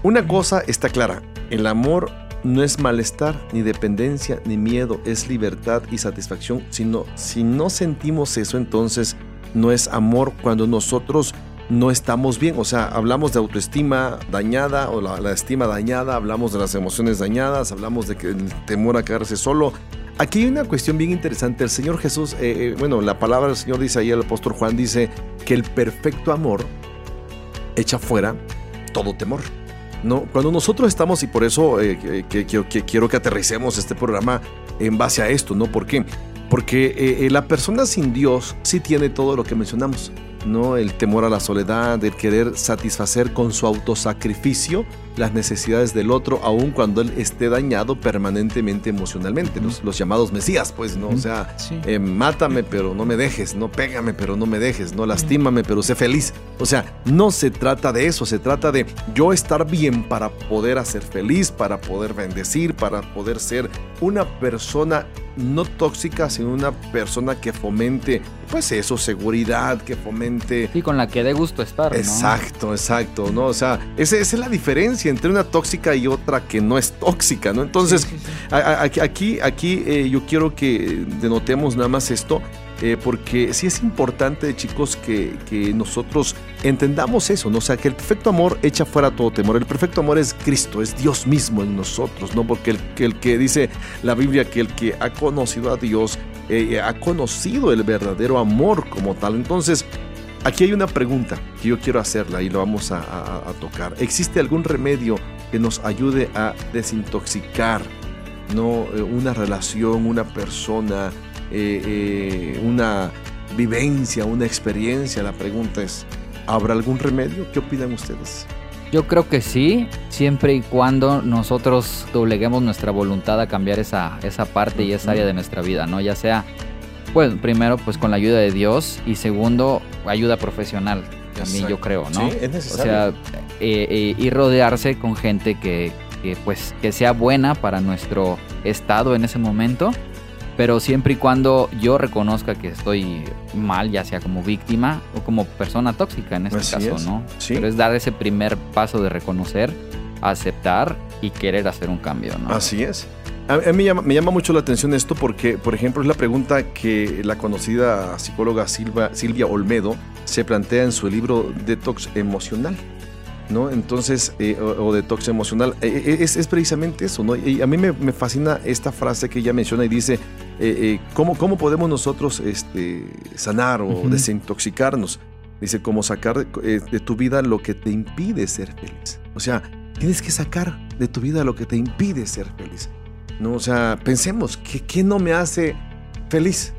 una cosa está clara, el amor no es malestar, ni dependencia, ni miedo, es libertad y satisfacción. Si no, si no sentimos eso, entonces no es amor cuando nosotros no estamos bien. O sea, hablamos de autoestima dañada o la, estima dañada, hablamos de las emociones dañadas, hablamos de que el temor a quedarse solo. Aquí hay una cuestión bien interesante. El Señor Jesús, eh, eh, bueno, la palabra del Señor dice ahí, el apóstol Juan dice que el perfecto amor echa fuera todo temor. No, cuando nosotros estamos, y por eso eh, que, quiero que aterricemos este programa en base a esto, ¿no? ¿Por qué? Porque la persona sin Dios sí tiene todo lo que mencionamos, ¿no? El temor a la soledad, el querer satisfacer con su autosacrificio las necesidades del otro, aun cuando él esté dañado permanentemente emocionalmente, los, los llamados mesías, pues, ¿no? O sea, Sí. eh, mátame pero no me dejes, no pégame pero no me dejes, no lastímame pero sé feliz. O sea, no se trata de eso, se trata de yo estar bien para poder hacer feliz, para poder bendecir, para poder ser una persona no tóxica, sino una persona que fomente, pues eso, seguridad, que fomente... Sí, con la que dé gusto estar, ¿no? Exacto, exacto, ¿no? O sea, esa, esa es la diferencia entre una tóxica y otra que no es tóxica, ¿no? Entonces, Sí, sí, sí. a- a- Aquí, aquí, aquí, eh, yo quiero que denotemos nada más esto, eh, porque sí es importante, chicos, que, que nosotros entendamos eso, ¿no? O sea, que el perfecto amor echa fuera todo temor. El perfecto amor es Cristo, es Dios mismo en nosotros, ¿no? Porque el, que el que dice la Biblia que el que ha conocido a Dios eh, ha conocido el verdadero amor como tal. Entonces, aquí hay una pregunta que yo quiero hacerla y lo vamos a, a- a tocar. ¿Existe algún remedio que nos ayude a desintoxicar? no eh, una relación, una persona, eh, eh, una vivencia, una experiencia. La pregunta es, ¿habrá algún remedio? ¿Qué opinan ustedes? Yo creo que sí, siempre y cuando nosotros dobleguemos nuestra voluntad a cambiar esa, esa parte y esa área de nuestra vida, ¿no? Ya sea, pues, primero, pues con la ayuda de Dios y segundo, ayuda profesional, también yo creo, ¿no? Sí, es O necesario. sea, eh, eh, y rodearse con gente que, que, pues, que sea buena para nuestro estado en ese momento, pero siempre y cuando yo reconozca que estoy mal, ya sea como víctima o como persona tóxica en este Así caso, es. ¿no? Sí. Pero es dar ese primer paso de reconocer, aceptar y querer hacer un cambio, ¿no? Así es. A, mí me llama, me llama mucho la atención esto porque, por ejemplo, es la pregunta que la conocida psicóloga Silva- Silvia Olmedo se plantea en su libro Detox Emocional. ¿no? Entonces, eh, o, o detox emocional, eh, eh, es, es precisamente eso, ¿no? Y a mí me, me fascina esta frase que ella menciona y dice, eh, ¿cómo, ¿cómo podemos nosotros este, sanar o desintoxicarnos? Dice, como sacar de, de tu vida lo que te impide ser feliz. O sea, tienes que sacar de tu vida lo que te impide ser feliz. ¿No? O sea, pensemos, ¿qué, qué no me hace feliz?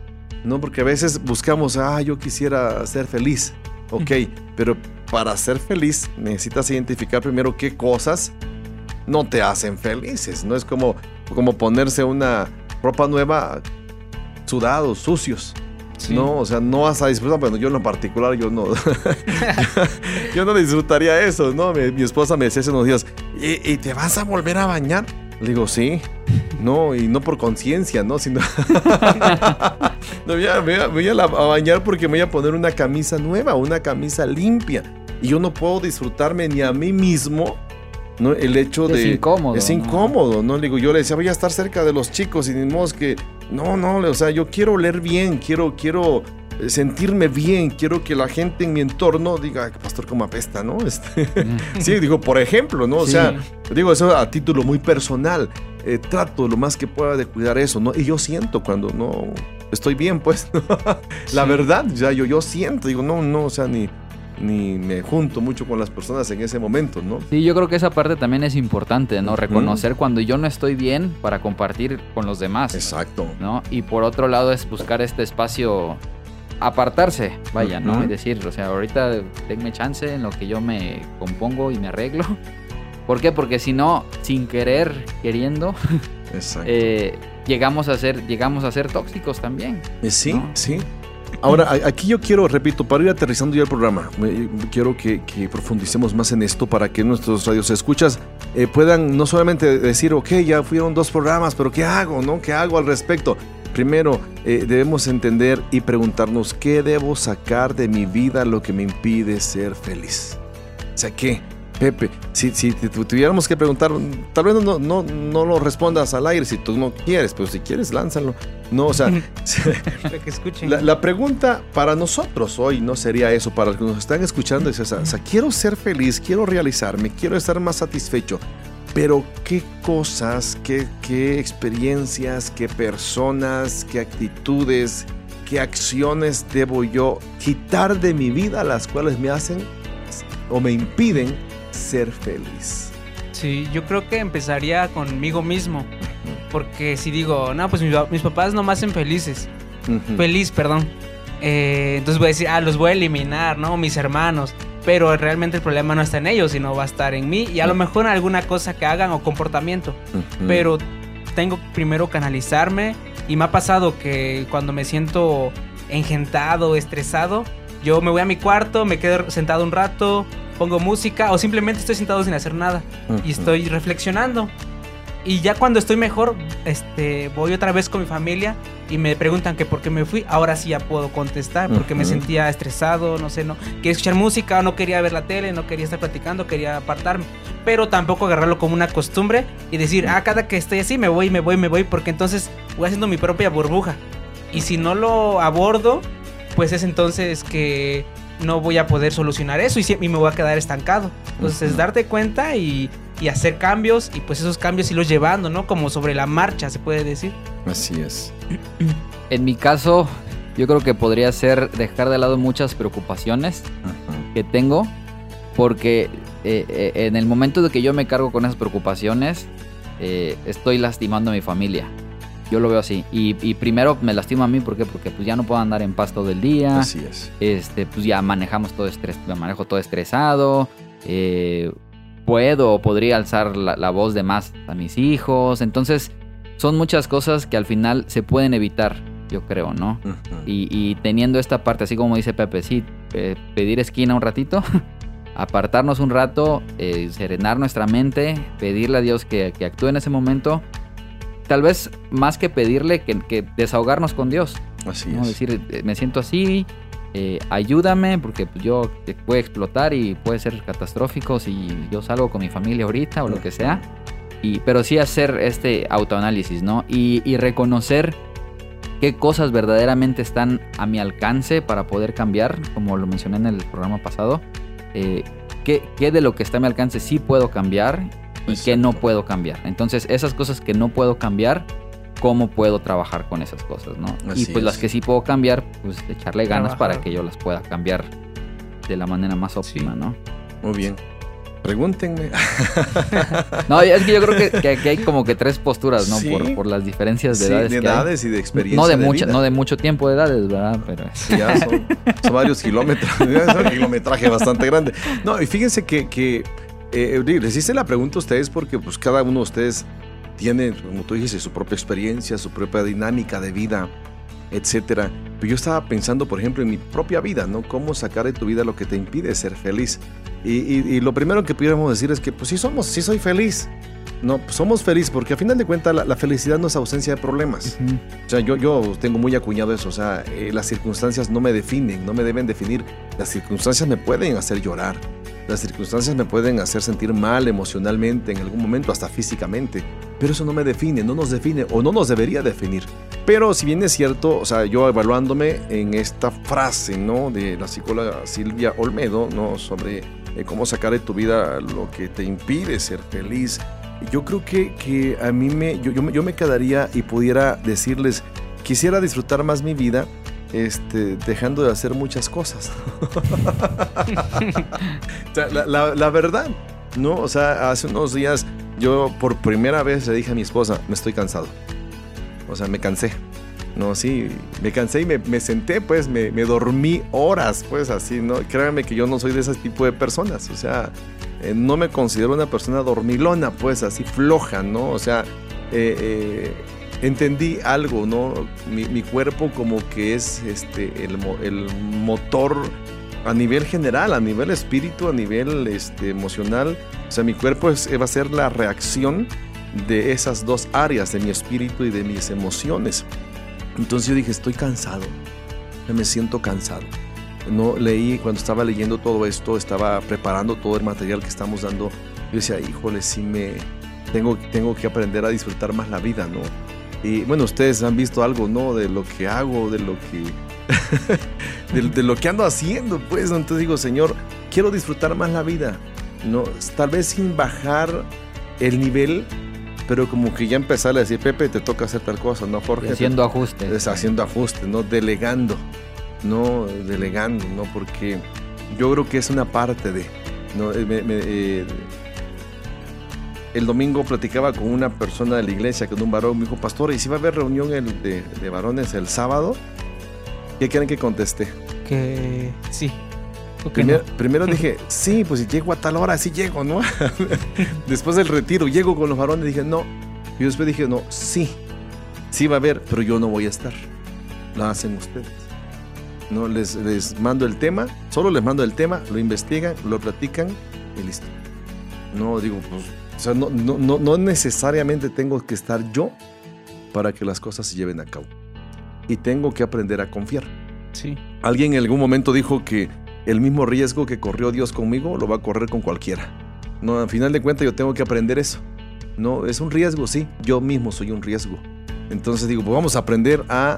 ¿No? Porque a veces buscamos, ah, yo quisiera ser feliz. Ok, pero para ser feliz necesitas identificar primero qué cosas no te hacen felices. No es como, como ponerse una ropa nueva sudados, sucios. Sí. No, o sea, no vas a disfrutar. Bueno, yo en lo particular, yo no. yo no disfrutaría eso, ¿no? Mi, mi esposa me decía hace unos días, ¿Y, y te vas a volver a bañar? Le digo, sí. No, y no por conciencia, ¿no? Sino. no, voy, a, voy a- voy a la- a bañar porque me voy a poner una camisa nueva, una camisa limpia. Y yo no puedo disfrutarme ni a mí mismo, ¿no? El hecho Es de. incómodo, Es incómodo, ¿no? Le digo, yo le decía, voy a estar cerca de los chicos y ni modo es que. No, no, o sea, yo quiero oler bien, quiero, quiero sentirme bien, quiero que la gente en mi entorno diga, "Ay, pastor, como apesta, ¿no? Este, sí, digo, por ejemplo, ¿no? O Sí. sea, digo eso a título muy personal. eh, trato lo más que pueda de cuidar eso, ¿no? Y yo siento cuando no estoy bien, pues, la Sí. verdad, ya yo, yo siento, digo, no, no, o sea, ni, ni me junto mucho con las personas en ese momento, ¿no? Sí, yo creo que esa parte también es importante, ¿no? Reconocer cuando yo no estoy bien para compartir con los demás, Exacto. ¿no? Y por otro lado es buscar este espacio, apartarse, vaya, ¿no? Ujú. Y decir, o sea, ahorita denme chance en lo que yo me compongo y me arreglo. ¿Por qué? Porque si no, sin querer, queriendo, eh, llegamos a ser, llegamos a ser tóxicos también. Eh, sí, ¿no? sí. Ahora, aquí yo quiero, repito, para ir aterrizando ya el programa, quiero que, que profundicemos más en esto para que nuestros radios escuchas eh, puedan no solamente decir, ok, ya fueron dos programas, pero ¿qué hago? ¿No? ¿Qué hago al respecto? Primero, eh, debemos entender y preguntarnos qué debo sacar de mi vida lo que me impide ser feliz. O sea, ¿qué? Pepe, si, si te tu- tuviéramos que preguntar, tal vez no, no, no lo respondas al aire si tú no quieres, pero si quieres, lánzalo. No, o sea, que la, la pregunta para nosotros hoy no sería eso, para los que nos están escuchando, es esa. O sea, quiero ser feliz, quiero realizarme, quiero estar más satisfecho. Pero qué cosas, qué, qué experiencias, qué personas, qué actitudes, qué acciones debo yo quitar de mi vida las cuales me hacen o me impiden ser feliz. Sí, yo creo que empezaría conmigo mismo. Porque si digo, no, pues mis, pa- mis papás no me hacen felices. Feliz, perdón. Eh, entonces voy a decir, ah, los voy a eliminar, ¿no? Mis hermanos. Pero realmente el problema no está en ellos, sino va a estar en mí y a lo mejor en alguna cosa que hagan o comportamiento. Pero tengo primero que analizarme y me ha pasado que cuando me siento engentado, estresado, yo me voy a mi cuarto, me quedo sentado un rato, pongo música o simplemente estoy sentado sin hacer nada y estoy reflexionando. Y ya cuando estoy mejor, este, voy otra vez con mi familia y me preguntan que por qué me fui. Ahora sí ya puedo contestar porque me Ujú. sentía estresado, no sé, no quería escuchar música, no quería ver la tele, no quería estar platicando, quería apartarme. Pero tampoco agarrarlo como una costumbre y decir, ah, cada que estoy así me voy, me voy, me voy, porque entonces voy haciendo mi propia burbuja. Y si no lo abordo, pues es entonces que no voy a poder solucionar eso y, sí- y me voy a quedar estancado. Entonces es Ujú. darte cuenta y, y hacer cambios y pues esos cambios irlos llevando, ¿no? Como sobre la marcha, se puede decir. Así es. En mi caso, yo creo que podría ser dejar de lado muchas preocupaciones que tengo, porque eh, eh, en el momento de que yo me cargo con esas preocupaciones, eh, estoy lastimando a mi familia. Yo lo veo así. Y, y primero me lastimo a mí, ¿por qué? Porque pues ya no puedo andar en paz todo el día. Así es. Este, pues ya manejamos todo estrés, me manejo todo estresado. eh, puedo o podría alzar la, la voz de más a mis hijos. Entonces, son muchas cosas que al final se pueden evitar, yo creo, ¿no? Y, y teniendo esta parte, así como dice Pepe, sí, eh, pedir esquina un ratito, apartarnos un rato, eh, serenar nuestra mente, pedirle a Dios que, que actúe en ese momento. Tal vez más que pedirle, que, que desahogarnos con Dios. Así ¿no? es. Decir, eh, me siento así, eh, ayúdame, porque yo eh, puede explotar y puede ser catastrófico si yo salgo con mi familia ahorita o lo que sea. Y, pero sí hacer este autoanálisis, ¿no? Y, y reconocer qué cosas verdaderamente están a mi alcance para poder cambiar, como lo mencioné en el programa pasado. Eh, qué, qué de lo que está a mi alcance sí puedo cambiar y qué no puedo cambiar. Entonces, esas cosas que no puedo cambiar, ¿cómo puedo trabajar con esas cosas, no? y pues las que sí puedo cambiar, pues echarle ganas para que yo las pueda cambiar de la manera más óptima, ¿no? Muy bien. Pregúntenme. No, es que yo creo que, que aquí hay como que tres posturas, ¿no? Sí. Por, por las diferencias de Sí, edades. de que hay. edades y de experiencia. No de, mucha, vida. no de mucho tiempo de edades, ¿verdad? Pero Sí, ya son, son varios kilómetros, es un kilometraje bastante grande. No, y fíjense que, que eh, digo, les hice la pregunta a ustedes porque pues cada uno de ustedes tiene, como tú dijiste, su propia experiencia, su propia dinámica de vida, etcétera. Pero yo estaba pensando, por ejemplo, en mi propia vida, ¿no? Cómo sacar de tu vida lo que te impide ser feliz. Y, y- y lo primero que pudiéramos decir es que, pues sí somos, sí soy feliz. No, pues, somos felices porque a final de cuentas la, la felicidad no es ausencia de problemas. O sea, yo, yo tengo muy acuñado eso. O sea, eh, las circunstancias no me definen, no me deben definir. Las circunstancias me pueden hacer llorar. Las circunstancias me pueden hacer sentir mal emocionalmente en algún momento, hasta físicamente. Pero eso no me define, no nos define o no nos debería definir. Pero si bien es cierto, o sea, yo evaluándome en esta frase, ¿no? De la psicóloga Silvia Olmedo, ¿no? Sobre eh, cómo sacar de tu vida lo que te impide ser feliz. Yo creo que, que a mí me, yo, yo, yo me quedaría y pudiera decirles, quisiera disfrutar más mi vida este, dejando de hacer muchas cosas. O sea, la, la- la verdad, ¿no? O sea, hace unos días yo por primera vez le dije a mi esposa, me estoy cansado. O sea, me cansé. No, sí, me cansé y me, me senté, pues, me, me dormí horas, pues, así, ¿no? Créanme que yo no soy de ese tipo de personas, o sea, eh, no me considero una persona dormilona, pues, así floja, ¿no? O sea, eh, eh, entendí algo, ¿no? Mi, mi cuerpo como que es este, el, el motor a nivel general, a nivel espíritu, a nivel este, emocional. O sea, mi cuerpo es- va a ser la reacción de esas dos áreas, de mi espíritu y de mis emociones. Entonces yo dije, estoy cansado, me siento cansado. No leí, cuando estaba leyendo todo esto, estaba preparando todo el material que estamos dando. Yo decía, híjole, sí me tengo, tengo que aprender a disfrutar más la vida, ¿no? Y bueno, ustedes han visto algo, ¿no? De lo que hago, de lo que. de, de lo que ando haciendo, pues. Entonces digo, Señor, quiero disfrutar más la vida. No, tal vez sin bajar el nivel, pero como que ya empezar a decir, Pepe, te toca hacer tal cosa, ¿no, Jorge? Haciendo ajustes. es haciendo ajustes, ¿no? Delegando, no delegando, ¿no? Porque yo creo que es una parte de, ¿no? Eh, me- me, eh, el domingo platicaba con una persona de la iglesia, con un varón, me dijo, pastor, ¿y si va a haber reunión el de, de varones el sábado? ¿Qué quieren que conteste? Que sí. Primero dije, sí, pues si llego a tal hora, sí llego, ¿no? después del retiro, llego con los varones, dije, no. Y después dije, no, sí, sí va a haber, pero yo no voy a estar. Lo hacen ustedes. No, les, les mando el tema, solo les mando el tema, lo investigan, lo platican y listo. No digo, pues, o sea, no, no, no, no necesariamente tengo que estar yo para que las cosas se lleven a cabo. Y tengo que aprender a confiar. Sí. Alguien en algún momento dijo que el mismo riesgo que corrió Dios conmigo lo va a correr con cualquiera. No, al final de cuentas yo tengo que aprender eso. No, es un riesgo, sí. Yo mismo soy un riesgo. Entonces digo, pues vamos a aprender a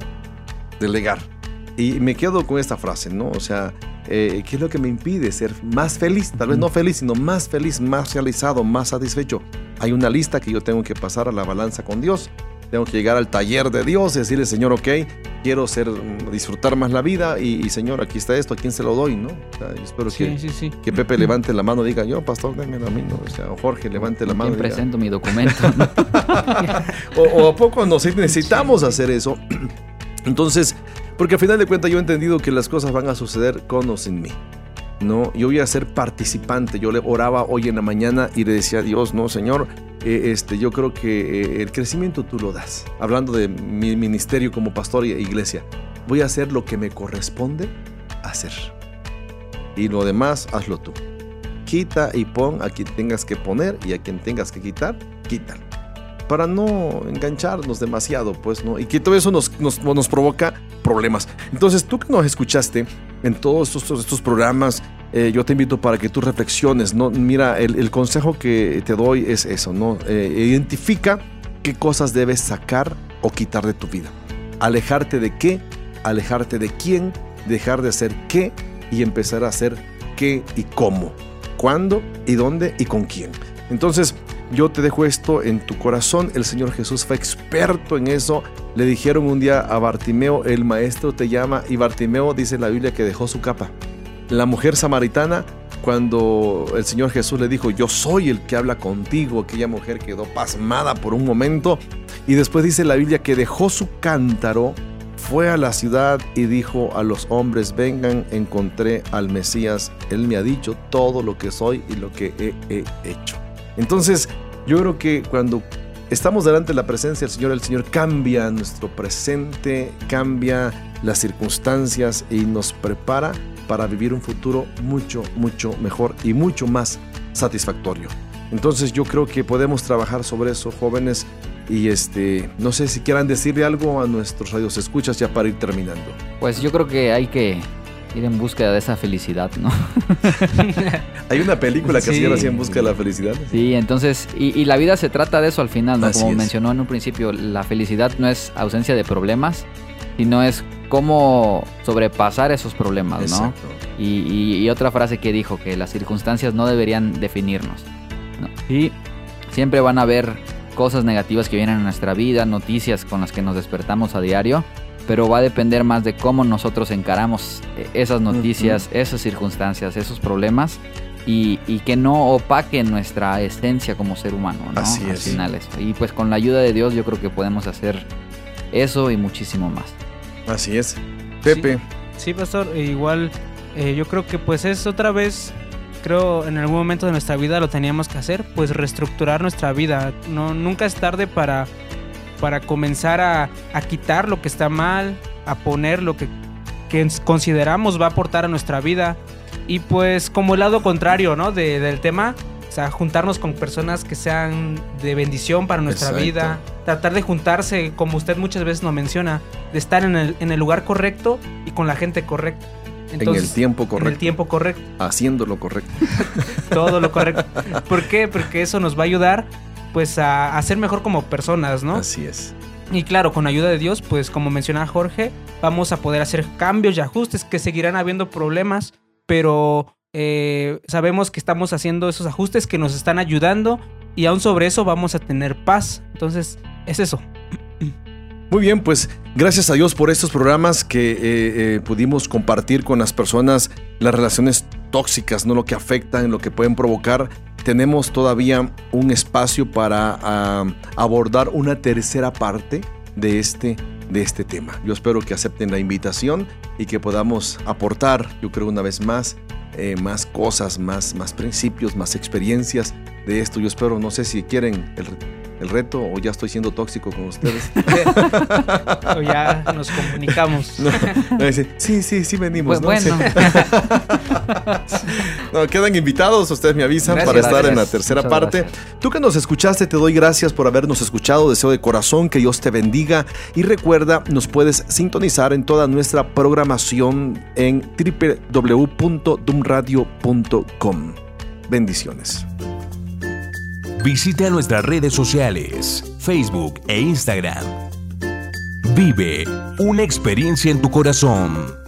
delegar. Y me quedo con esta frase, ¿no? O sea, eh, ¿qué es lo que me impide ser más feliz? Tal vez no feliz, sino más feliz, más realizado, más satisfecho. Hay una lista que yo tengo que pasar a la balanza con Dios. Tengo que llegar al taller de Dios y decirle, Señor, ok, quiero ser, mm, disfrutar más la vida y, y, Señor, aquí está esto, ¿a quién se lo doy? ¿no? O sea, yo espero Sí, que, sí, sí. que Pepe levante la mano y diga, yo, pastor, démelo a mí, ¿no? O sea, o Jorge levante la mano. ¿Quién y diga, presento mi documento? o, o a poco nos necesitamos hacer eso. Entonces, porque al final de cuentas yo he entendido que las cosas van a suceder con o sin mí. No, yo voy a ser participante. Yo le oraba hoy en la mañana y le decía a Dios, no, Señor, eh, este, yo creo que eh, el crecimiento tú lo das. Hablando de mi ministerio como pastor e iglesia, voy a hacer lo que me corresponde hacer. Y lo demás, hazlo tú. Quita y pon a quien tengas que poner y a quien tengas que quitar, quítalo para no engancharnos demasiado, pues, ¿no? Y que todo eso nos, nos, nos provoca problemas. Entonces, tú que nos escuchaste en todos estos, estos programas, eh, yo te invito para que tú reflexiones, ¿no? Mira, el, consejo que te doy es eso, ¿no? Eh, identifica qué cosas debes sacar o quitar de tu vida. Alejarte de qué, alejarte de quién, dejar de hacer qué y empezar a hacer qué y cómo, cuándo y dónde y con quién. Entonces, yo te dejo esto en tu corazón. El Señor Jesús fue experto en eso. Le dijeron un día a Bartimeo, el maestro te llama, y Bartimeo dice la Biblia que dejó su capa. La mujer samaritana, cuando el Señor Jesús le dijo, yo soy el que habla contigo, aquella mujer quedó pasmada por un momento. Y después dice la Biblia que dejó su cántaro, fue a la ciudad y dijo a los hombres, vengan, encontré al Mesías. Él me ha dicho todo lo que soy y lo que he hecho. Entonces, yo creo que cuando estamos delante de la presencia del Señor, el Señor cambia nuestro presente, cambia las circunstancias y nos prepara para vivir un futuro mucho, mucho mejor y mucho más satisfactorio. Entonces yo creo que podemos trabajar sobre eso, jóvenes, y este, no sé si quieran decirle algo a nuestros radios escuchas ya para ir terminando. Pues yo creo que hay que ir en búsqueda de esa felicidad, ¿no? Hay una película que Sí. se llama así en busca de la felicidad. Sí, entonces, y, y la vida se trata de eso al final, ¿no? Así Como es. mencionó en un principio, la felicidad no es ausencia de problemas, sino es cómo sobrepasar esos problemas, ¿no? Y, y- y otra frase que dijo, que las circunstancias no deberían definirnos. ¿no? Y siempre van a haber cosas negativas que vienen a nuestra vida, noticias con las que nos despertamos a diario, pero va a depender más de cómo nosotros encaramos eh, esas noticias, esas circunstancias, esos problemas. Y, y que no opaquen nuestra esencia como ser humano, ¿no? Así Al es. final eso. Y pues con la ayuda de Dios yo creo que podemos hacer eso y muchísimo más. Así es. Pepe, Sí, pastor, e igual eh, yo creo que pues es otra vez, creo en algún momento de nuestra vida lo teníamos que hacer, pues reestructurar nuestra vida. No, nunca es tarde para para comenzar a, a quitar lo que está mal, a poner lo que, que consideramos va a aportar a nuestra vida. Y pues como el lado contrario, ¿no? De- del tema, o sea, juntarnos con personas que sean de bendición para nuestra Exacto. vida. Tratar de juntarse, como usted muchas veces nos menciona, de estar en el, en el lugar correcto y con la gente correcta. en el tiempo En el correcto, tiempo correcto haciendo lo correcto. todo lo correcto. ¿Por qué? Porque eso nos va a ayudar pues a, a ser mejor como personas, ¿no? Así es. Y claro, con ayuda de Dios, pues como mencionaba Jorge, vamos a poder hacer cambios y ajustes que seguirán habiendo problemas, pero eh, sabemos que estamos haciendo esos ajustes que nos están ayudando y aún sobre eso vamos a tener paz. Entonces, es eso. Muy bien, pues gracias a Dios por estos programas que eh, eh, pudimos compartir con las personas, las relaciones tóxicas, no lo que afectan, lo que pueden provocar. Tenemos todavía un espacio para ah, abordar una tercera parte de este, de este tema. Yo espero que acepten la invitación y que podamos aportar, yo creo una vez más, eh, más cosas, más, más principios, más experiencias de esto. Yo espero, no sé si quieren el, el reto o ya estoy siendo tóxico con ustedes. O ya nos comunicamos. No, no, dice, sí, sí, sí venimos. Bu- ¿no? bueno, Sí. No, quedan invitados, ustedes me avisan Gracias, para estar en la tercera Muchas parte. gracias. Tú que nos escuchaste, te doy gracias por habernos escuchado. Deseo de corazón que Dios te bendiga. Y recuerda, nos puedes sintonizar en toda nuestra programación en www.dumradio.com. Bendiciones. Visita nuestras redes sociales, Facebook e Instagram. Vive una experiencia en tu corazón.